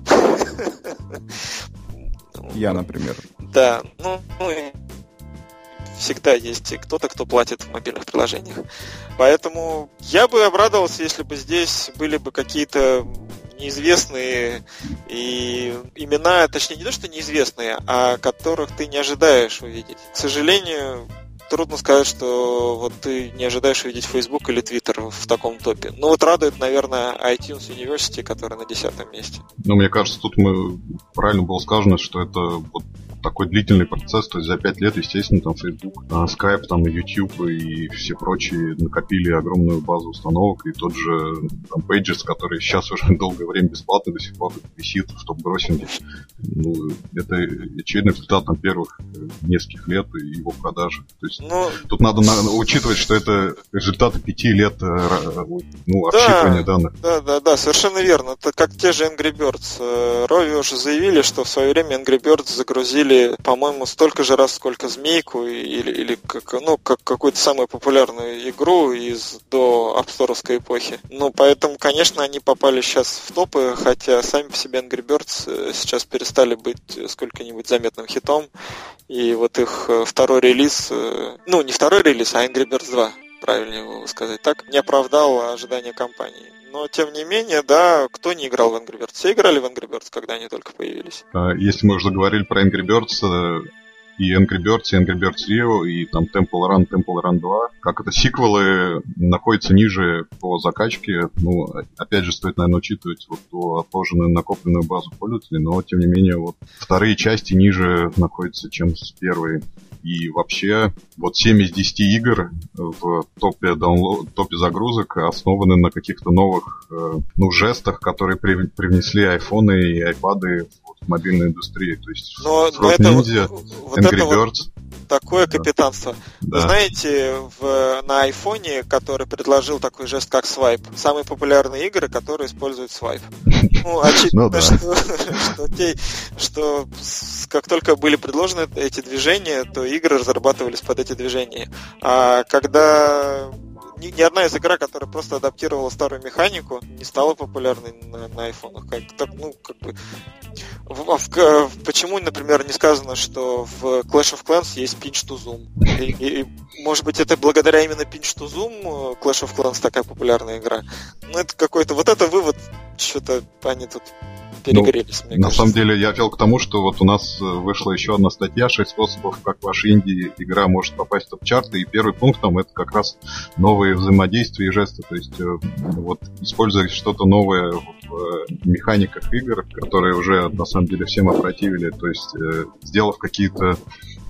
Я, например. Да, ну, ну всегда есть кто-то, кто платит в мобильных приложениях. Поэтому я бы обрадовался, если бы здесь были бы какие-то неизвестные и имена, точнее не то, что неизвестные, а которых ты не ожидаешь увидеть. К сожалению, трудно сказать, что вот ты не ожидаешь увидеть Facebook или Twitter в таком топе. Ну вот радует, наверное, iTunes University, который на десятом месте. Ну, мне кажется, тут мы правильно было сказано, что это вот такой длительный процесс, то есть за пять лет, естественно, там Facebook, а, Skype, там YouTube и все прочие накопили огромную базу установок, и тот же там, Pages, который сейчас уже долгое время бесплатно до сих пор висит в топ-гроссинге. Ну, это очевидный результат там, первых э, нескольких лет и его продажи. То есть ну, тут надо на, учитывать, что это результаты пяти лет э, э, ну, обсчитывания да, данных. Да, да, да, совершенно верно. Это как те же Angry Birds. Рови уже заявили, что в свое время Angry Birds загрузили по-моему, столько же раз, сколько Змейку или, или как, ну, как какую-то самую популярную игру из до апсторовской эпохи. Ну, поэтому, конечно, они попали сейчас в топы, хотя сами по себе Angry Birds э, сейчас перестали быть сколько-нибудь заметным хитом. И вот их э, второй релиз, ну, не второй релиз, а Angry Birds 2 правильнее сказать так, не оправдал ожидания компании. Но, тем не менее, да, кто не играл в Angry Birds? Все играли в Angry Birds, когда они только появились. А, если мы уже говорили про Angry Birds, э, и Angry Birds, и Angry Birds Rio, и там Temple Run, Temple Run 2, как это сиквелы находятся ниже по закачке. Ну, опять же, стоит, наверное, учитывать вот ту отложенную накопленную базу пользователей, но, тем не менее, вот вторые части ниже находятся, чем с первой. И вообще, вот 7 из 10 игр в топе, даунлоад, топе загрузок основаны на каких-то новых э, ну, жестах, которые при, привнесли айфоны и айпады в мобильную индустрию. То есть но, но это, Ninja, вот это. Вот такое капитанство. Да. Знаете, в, на айфоне, который предложил такой жест, как свайп, самые популярные игры, которые используют свайп. Ну, очевидно, ну, что, что, те, что как только были предложены эти движения, то игры разрабатывались под эти движения. А когда ни, ни одна из игр, которая просто адаптировала старую механику, не стала популярной на, на айфонах. Как, так, ну, как бы в, в, почему, например, не сказано, что в Clash of Clans есть pinch to zoom? И, и, может быть, это благодаря именно pinch to zoom Clash of Clans такая популярная игра? Ну, это какой-то... Вот это вывод, что-то они тут перегрелись, ну, мне На кажется. самом деле, я вел к тому, что вот у нас э, вышла еще одна статья, 6 способов, как ваша инди игра может попасть в топ-чарты, и первый пункт там это как раз новые взаимодействия и жесты, то есть э, вот использовать что-то новое в э, механиках игр, которые уже на самом деле всем опротивили, то есть сделав какие-то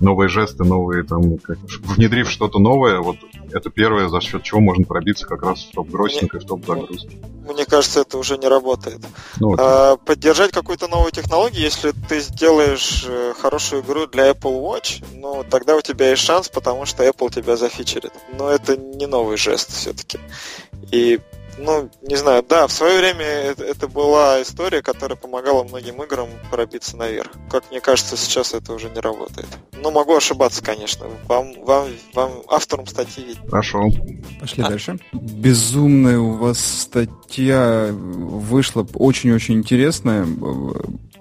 новые жесты, новые там, как, внедрив что-то новое, вот это первое, за счет чего можно пробиться как раз в топ-гроссинг и в топ-загрузки. Мне кажется, это уже не работает. Ну, вот. а, поддержать какую-то новую технологию, если ты сделаешь э, хорошую игру для Apple Watch, ну, тогда у тебя есть шанс, потому что Apple тебя зафичерит. Но это не новый жест все-таки. И ну, не знаю, да, в свое время это, это была история, которая помогала многим играм пробиться наверх. Как мне кажется, сейчас это уже не работает. Но могу ошибаться, конечно. Вам, вам, вам автором статьи видно. Хорошо. Пошли а? дальше. Безумная у вас статья вышла очень-очень интересная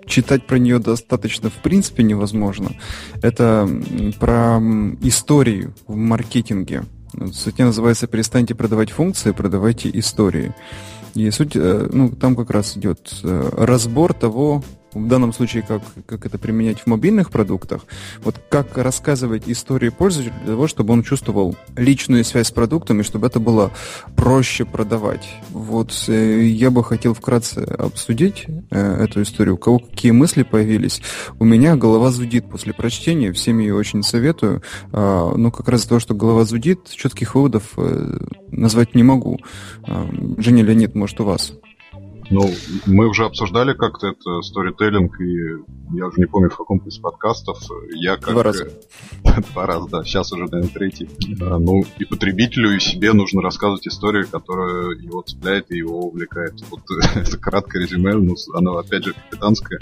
читать про нее достаточно в принципе невозможно. Это про историю в маркетинге. Статья называется «Перестаньте продавать функции, продавайте истории». И суть, э, ну, там как раз идет э, разбор того, в данном случае, как, как это применять в мобильных продуктах, вот как рассказывать истории пользователя для того, чтобы он чувствовал личную связь с продуктом и чтобы это было проще продавать. Вот э, я бы хотел вкратце обсудить э, эту историю. У кого какие мысли появились? У меня голова зудит после прочтения, всем ее очень советую. Э, но как раз из-за того, что голова зудит, четких выводов э, назвать не могу. Э, Женя Леонид, может, у вас? Ну, мы уже обсуждали как-то это сторителлинг, и я уже не помню, в каком из подкастов. Я как... Два раза. Два раза, да. Сейчас уже, наверное, третий. Ну, и потребителю, и себе нужно рассказывать историю, которая его цепляет и его увлекает. Вот это краткое резюме, но оно, опять же, капитанское.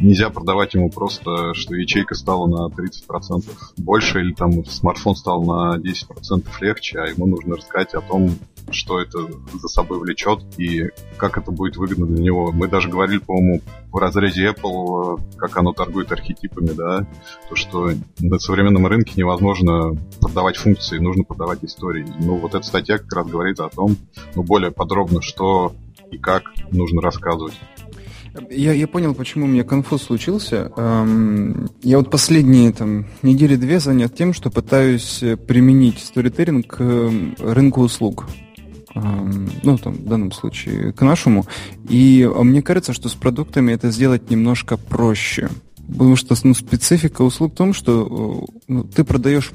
Нельзя продавать ему просто, что ячейка стала на 30% больше, или там смартфон стал на 10% легче, а ему нужно рассказать о том, что это за собой влечет и как это будет выгодно для него. Мы даже говорили, по-моему, в разрезе Apple, как оно торгует архетипами, да, то, что на современном рынке невозможно продавать функции, нужно продавать истории. Ну, вот эта статья как раз говорит о том, ну, более подробно, что и как нужно рассказывать. Я, я понял, почему у меня конфуз случился. Эм, я вот последние там, недели две занят тем, что пытаюсь применить сторителлинг к эм, рынку услуг ну, там, в данном случае, к нашему. И мне кажется, что с продуктами это сделать немножко проще. Потому что ну, специфика услуг в том, что ну, ты продаешь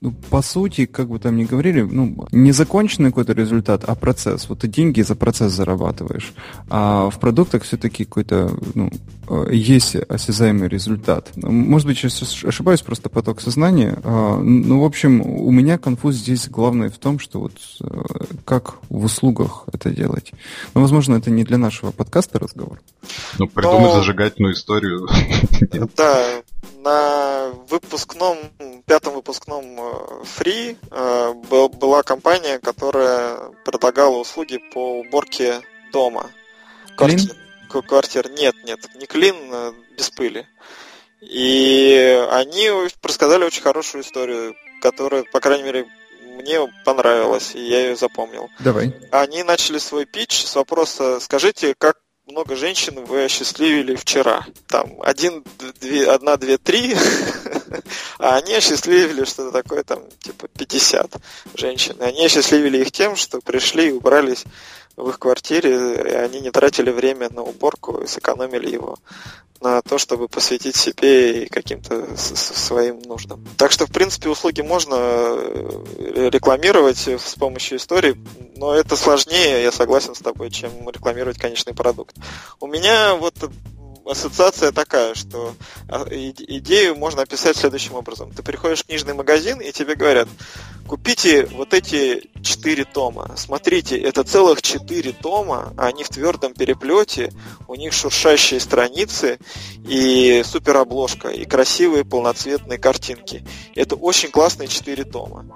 ну, по сути, как бы там ни говорили, ну, не законченный какой-то результат, а процесс. Вот ты деньги за процесс зарабатываешь. А в продуктах все-таки какой-то, ну, э, есть осязаемый результат. Может быть, сейчас ошибаюсь, просто поток сознания. А, ну, в общем, у меня конфуз здесь главное в том, что вот э, как в услугах это делать. Но, возможно, это не для нашего подкаста разговор. Ну, придумать Но... зажигательную историю. Да, на выпускном, пятом выпускном э, Free э, была компания, которая предлагала услуги по уборке дома. Квартир. Квартир. Нет, нет, не клин, э, без пыли. И они рассказали очень хорошую историю, которая, по крайней мере, мне понравилась, и я ее запомнил. Давай. Они начали свой пич с вопроса, скажите, как много женщин вы осчастливили вчера. Там один, две, одна, две, три, а они осчастливили что-то такое, там, типа 50 женщин. И они осчастливили их тем, что пришли и убрались в их квартире, и они не тратили время на уборку и сэкономили его на то, чтобы посвятить себе и каким-то своим нуждам. Так что, в принципе, услуги можно э, рекламировать с помощью истории, но это сложнее, я согласен с тобой, чем рекламировать конечный продукт. У меня вот ассоциация такая, что а, идею можно описать следующим образом. Ты приходишь в книжный магазин, и тебе говорят, купите вот эти четыре тома. Смотрите, это целых четыре тома, они в твердом переплете, у них шуршащие страницы и супер обложка, и красивые полноцветные картинки. Это очень классные четыре тома.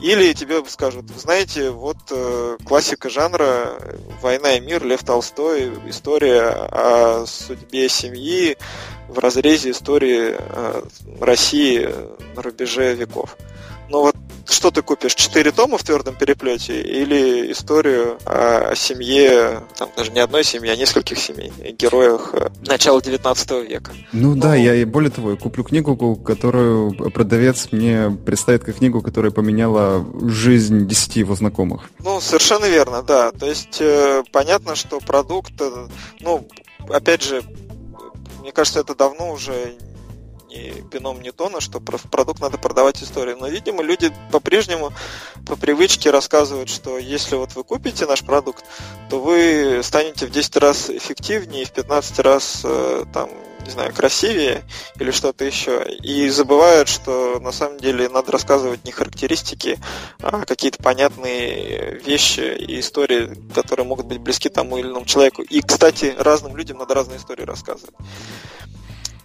Или тебе скажут, знаете, вот э, классика жанра «Война и мир», Лев Толстой, история о судьбе семьи в разрезе истории э, России на рубеже веков. Но вот что ты купишь? Четыре тома в твердом переплете или историю о семье, там даже не одной семьи, а нескольких семей, героях э, начала 19 века? Ну, ну да, я и более того, я куплю книгу, которую продавец мне представит как книгу, которая поменяла жизнь десяти его знакомых. Ну, совершенно верно, да. То есть э, понятно, что продукт, э, ну, опять же, мне кажется, это давно уже ни бином ни тона, что продукт надо продавать историю. Но, видимо, люди по-прежнему по привычке рассказывают, что если вот вы купите наш продукт, то вы станете в 10 раз эффективнее, в 15 раз э, там не знаю, красивее или что-то еще. И забывают, что на самом деле надо рассказывать не характеристики, а какие-то понятные вещи и истории, которые могут быть близки тому или иному человеку. И, кстати, разным людям надо разные истории рассказывать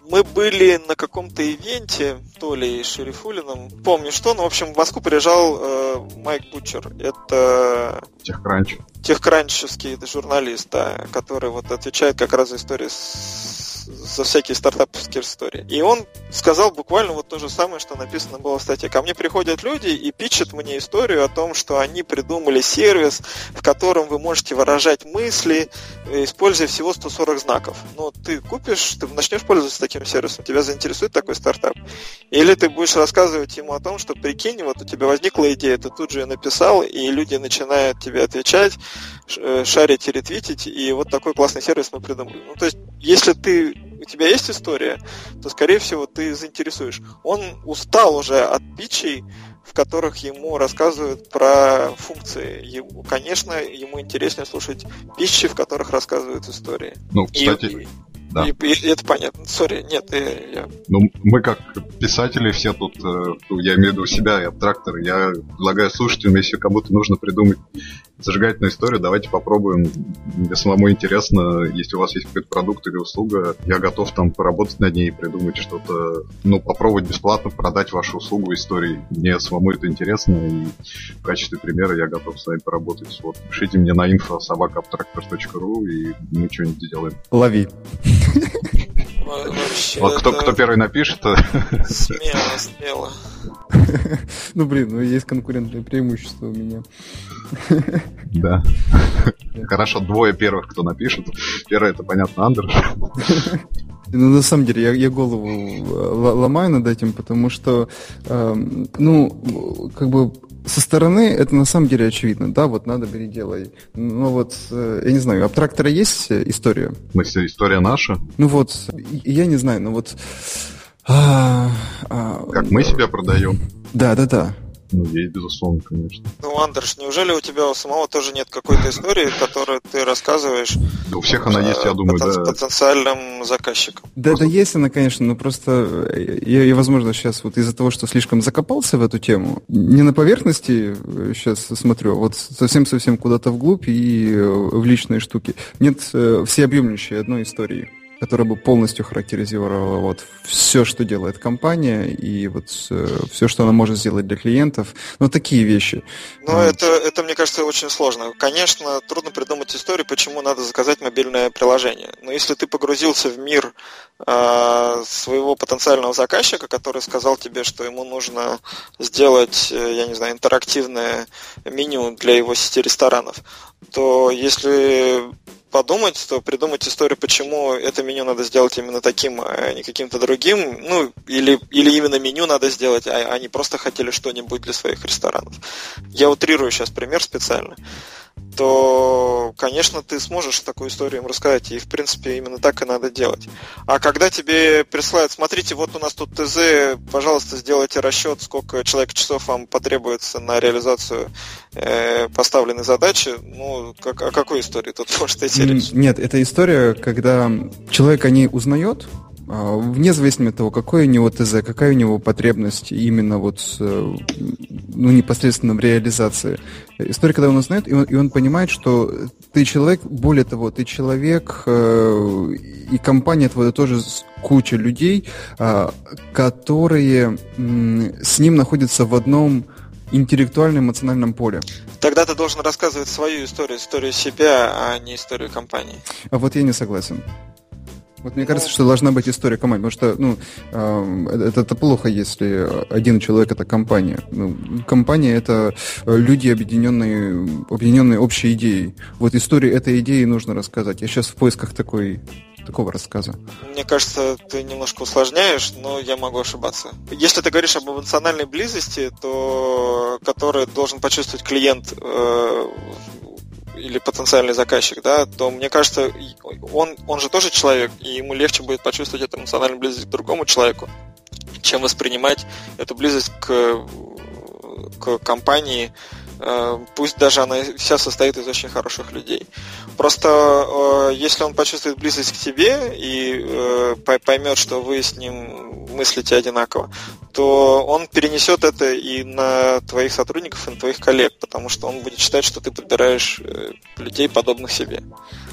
мы были на каком-то ивенте, то ли Шерифулином, помню что, но, в общем, в Москву приезжал э, Майк Бутчер. Это... Техкранч. Техкранчевский журналист, да, который вот отвечает как раз за историю с за всякие стартаповские истории. И он сказал буквально вот то же самое, что написано было в статье. Ко мне приходят люди и пичат мне историю о том, что они придумали сервис, в котором вы можете выражать мысли, используя всего 140 знаков. Но ты купишь, ты начнешь пользоваться таким сервисом, тебя заинтересует такой стартап. Или ты будешь рассказывать ему о том, что прикинь, вот у тебя возникла идея, ты тут же ее написал, и люди начинают тебе отвечать, э, шарить и ретвитить, и вот такой классный сервис мы придумали. Ну, то есть, если ты у тебя есть история, то, скорее всего, ты заинтересуешь. Он устал уже от бичей, в которых ему рассказывают про функции. Ему, конечно, ему интереснее слушать пищи, в которых рассказывают истории. Ну, кстати, и, да. И, и, это понятно. Сори, нет, я, я... Ну, мы как писатели все тут, э, я имею в виду себя и абтрактор, я предлагаю слушателям, если кому-то нужно придумать зажигательную историю, давайте попробуем. Мне самому интересно, если у вас есть какой-то продукт или услуга, я готов там поработать над ней и придумать что-то, ну, попробовать бесплатно продать вашу услугу истории. Мне самому это интересно, и в качестве примера я готов с вами поработать. Вот, пишите мне на info собакаабтрактор.ру и мы что-нибудь сделаем. Лови. Вообще, вот кто, кто первый напишет. Смело, смело. Ну блин, ну есть конкурентное преимущество у меня. Да. Хорошо, двое первых, кто напишет. Первый это, понятно, Андер. Ну, на самом деле, я, я голову ломаю над этим, потому что, э, ну, как бы со стороны это на самом деле очевидно. Да, вот надо переделай. Но вот, э, я не знаю, у Абтрактора есть история? В смысле, история наша? Ну вот, я не знаю, ну вот... А, а, как мы себя продаем? Да, да, да. Ну, есть, безусловно, конечно. Ну, Андерш, неужели у тебя у самого тоже нет какой-то истории, которую ты рассказываешь? Да у всех она есть, я думаю, потен- да. Потенциальным заказчикам. Да, да, есть она, конечно, но просто я, я, возможно, сейчас вот из-за того, что слишком закопался в эту тему, не на поверхности сейчас э, смотрю, а вот совсем-совсем куда-то вглубь и э, в личные штуки. Нет э, всеобъемлющей одной истории которая бы полностью характеризировала вот все, что делает компания, и вот э, все, что она может сделать для клиентов. Ну, такие вещи. Ну, вот. это, это, мне кажется, очень сложно. Конечно, трудно придумать историю, почему надо заказать мобильное приложение. Но если ты погрузился в мир э, своего потенциального заказчика, который сказал тебе, что ему нужно сделать, э, я не знаю, интерактивное меню для его сети ресторанов, то если подумать, то придумать историю, почему это меню надо сделать именно таким, а не каким-то другим, ну, или, или именно меню надо сделать, а они просто хотели что-нибудь для своих ресторанов. Я утрирую сейчас пример специально то, конечно, ты сможешь такую историю им рассказать, и, в принципе, именно так и надо делать. А когда тебе присылают, смотрите, вот у нас тут ТЗ, пожалуйста, сделайте расчет, сколько человек часов вам потребуется на реализацию э, поставленной задачи, ну, как, о какой истории тут может идти речь? Нет, это история, когда человек о ней узнает, вне зависимости от того, какой у него ТЗ, какая у него потребность именно вот э, ну, непосредственно в реализации. История, когда он узнает, и он, и он понимает, что ты человек, более того, ты человек, э, и компания твоя тоже куча людей, э, которые с ним находятся в одном интеллектуальном эмоциональном поле. Тогда ты должен рассказывать свою историю, историю себя, а не историю компании. А вот я не согласен. Вот мне кажется, что должна быть история команды, потому что ну, э, это, это плохо, если один человек это компания. Ну, компания это люди, объединенные, объединенные общей идеей. Вот историю этой идеи нужно рассказать. Я сейчас в поисках такой такого рассказа. Мне кажется, ты немножко усложняешь, но я могу ошибаться. Если ты говоришь об эмоциональной близости, то который должен почувствовать клиент э, или потенциальный заказчик, да, то мне кажется, он, он же тоже человек, и ему легче будет почувствовать эту эмоциональную близость к другому человеку, чем воспринимать эту близость к, к компании, пусть даже она вся состоит из очень хороших людей. Просто э, если он почувствует близость к тебе и э, поймет, что вы с ним мыслите одинаково, то он перенесет это и на твоих сотрудников, и на твоих коллег, потому что он будет считать, что ты подбираешь э, людей, подобных себе.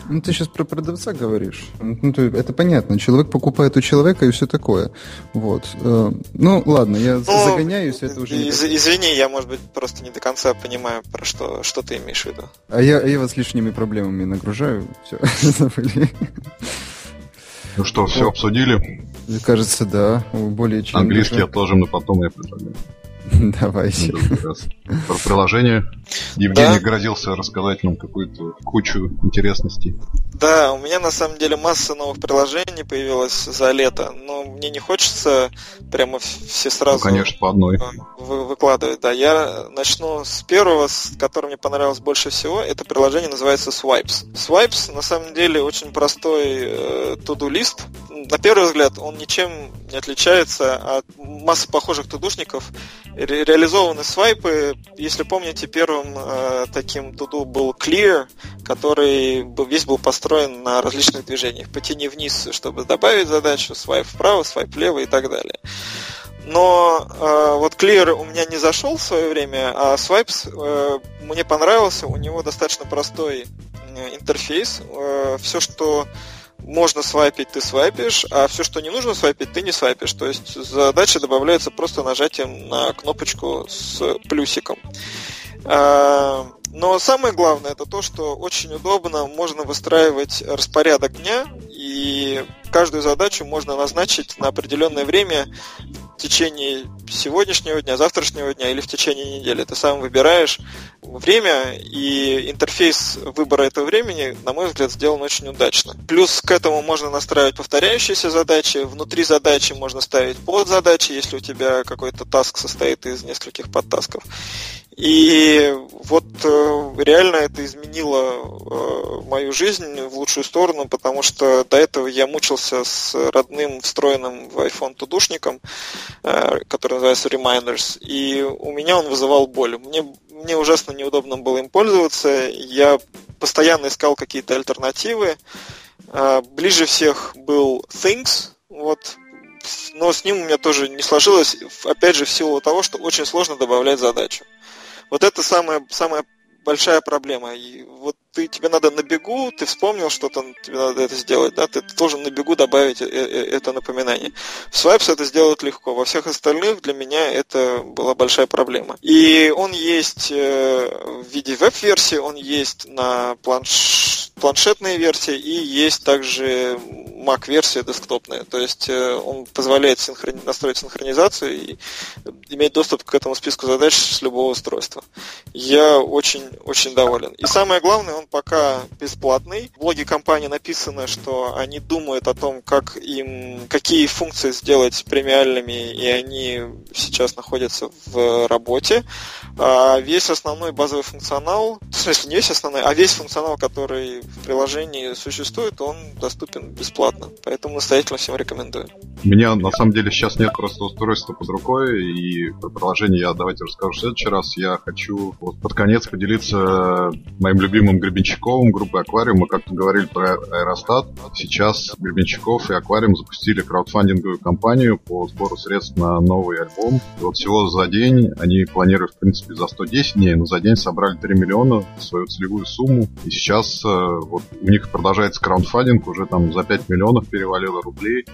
Ну, ты сейчас про продавца говоришь. Ну, это понятно. Человек покупает у человека и все такое. Вот. Э, ну, ладно, я ну, загоняюсь, это уже... Из, извини, я, может быть, просто не до конца понимаю, про что, что ты имеешь в виду. А я, я вас лишними проблемами нагружаю. Все, забыли. Ну что, все обсудили? Мне кажется, да. Более чем. Английский отложим на потом, я предлагаю. Давайте. Про приложение. Евгений да? грозился рассказать нам какую-то кучу интересностей. Да, у меня на самом деле масса новых приложений появилась за лето, но мне не хочется прямо все сразу... Ну, конечно, по одной. Вы, выкладывать, да. Я начну с первого, с которым мне понравилось больше всего. Это приложение называется Swipes. Swipes на самом деле очень простой э, to-do лист. На первый взгляд он ничем не отличается от массы похожих тудушников. Ре- реализованы свайпы. Если помните, первым э, таким туду был Clear, который весь был построен на различных движениях. Потяни вниз, чтобы добавить задачу, свайп вправо, свайп влево и так далее. Но э, вот Clear у меня не зашел в свое время, а Swipes э, мне понравился. У него достаточно простой э, интерфейс. Э, все, что можно свайпить, ты свайпишь, а все, что не нужно свайпить, ты не свайпишь. То есть задача добавляется просто нажатием на кнопочку с плюсиком. А, но самое главное это то, что очень удобно можно выстраивать распорядок дня, и каждую задачу можно назначить на определенное время в течение сегодняшнего дня, завтрашнего дня или в течение недели. Ты сам выбираешь время, и интерфейс выбора этого времени, на мой взгляд, сделан очень удачно. Плюс к этому можно настраивать повторяющиеся задачи. Внутри задачи можно ставить подзадачи, если у тебя какой-то таск состоит из нескольких подтасков. И вот э, реально это изменило э, мою жизнь в лучшую сторону, потому что до этого я мучился с родным встроенным в iPhone тудушником, э, который называется Reminders, и у меня он вызывал боль. Мне, мне ужасно неудобно было им пользоваться, я постоянно искал какие-то альтернативы. Ближе всех был Things, вот, но с ним у меня тоже не сложилось, опять же, в силу того, что очень сложно добавлять задачу. Вот это самая, самая большая проблема. И вот ты, тебе надо на бегу, ты вспомнил что-то, тебе надо это сделать, да, ты, должен на бегу добавить э, э, это напоминание. В Swipes это сделать легко, во всех остальных для меня это была большая проблема. И он есть э, в виде веб-версии, он есть на планш... планшетной версии и есть также Mac-версия десктопная. То есть он позволяет синхрони... настроить синхронизацию и иметь доступ к этому списку задач с любого устройства. Я очень-очень доволен. И самое главное, он пока бесплатный. В блоге компании написано, что они думают о том, как им, какие функции сделать премиальными, и они сейчас находятся в работе. А весь основной базовый функционал, в смысле не весь основной, а весь функционал, который в приложении существует, он доступен бесплатно. Поэтому настоятельно всем рекомендую. У меня на самом деле сейчас нет просто устройства под рукой, и про приложение я давайте расскажу в следующий раз. Я хочу вот под конец поделиться моим любимым Гребенщиковым группой Аквариум. Мы как-то говорили про Аэростат. Сейчас Гребенщиков и Аквариум запустили краудфандинговую кампанию по сбору средств на новый альбом. И вот всего за день они планируют, в принципе, за 110 дней, но за день собрали 3 миллиона, свою целевую сумму. И сейчас э, вот у них продолжается краудфандинг, уже там за 5 миллионов перевалило рублей.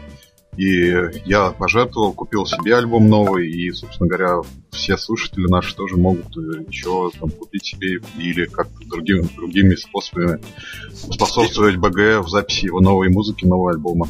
И я пожертвовал, купил себе альбом новый, и, собственно говоря, все слушатели наши тоже могут э, еще там, купить себе или как-то другими, другими способами способствовать БГ в записи его новой музыки, нового альбома.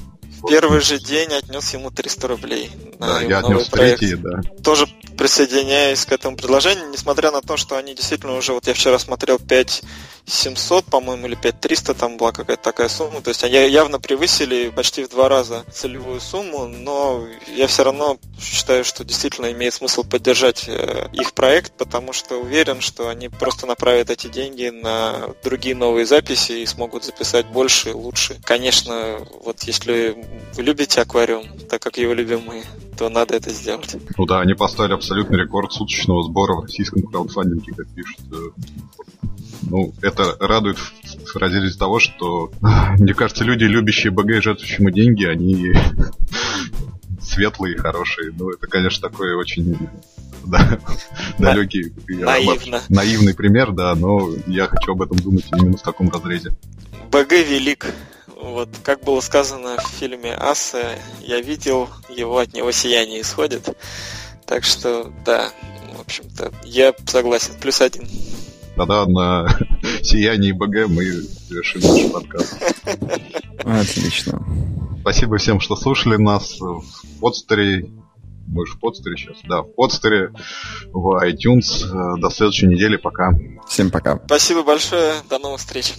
Первый же день отнес ему 300 рублей. Да, я отнес третий, да. Тоже присоединяюсь к этому предложению, несмотря на то, что они действительно уже, вот я вчера смотрел 5 700, по-моему, или 5300, там была какая-то такая сумма. То есть они явно превысили почти в два раза целевую сумму, но я все равно считаю, что действительно имеет смысл поддержать э, их проект, потому что уверен, что они просто направят эти деньги на другие новые записи и смогут записать больше и лучше. Конечно, вот если вы любите аквариум, так как его любим мы, то надо это сделать. Ну да, они поставили абсолютный рекорд суточного сбора в российском краудфандинге, как пишут. Ну, это радует в разрезе того, что, мне кажется, люди, любящие БГ и жертвующие деньги, они светлые и хорошие. Ну, это, конечно, такой очень да, далекий, Наивно. наивный пример, да, но я хочу об этом думать именно в таком разрезе. БГ велик. Вот, как было сказано в фильме Аса, я видел, его от него сияние исходит. Так что, да, в общем-то, я согласен. Плюс один. Тогда на сиянии БГ мы завершим наш подкаст. Отлично. Спасибо всем, что слушали нас в подстере. Мы же в подстере сейчас. Да, в подстере, в iTunes. До следующей недели. Пока. Всем пока. Спасибо большое. До новых встреч.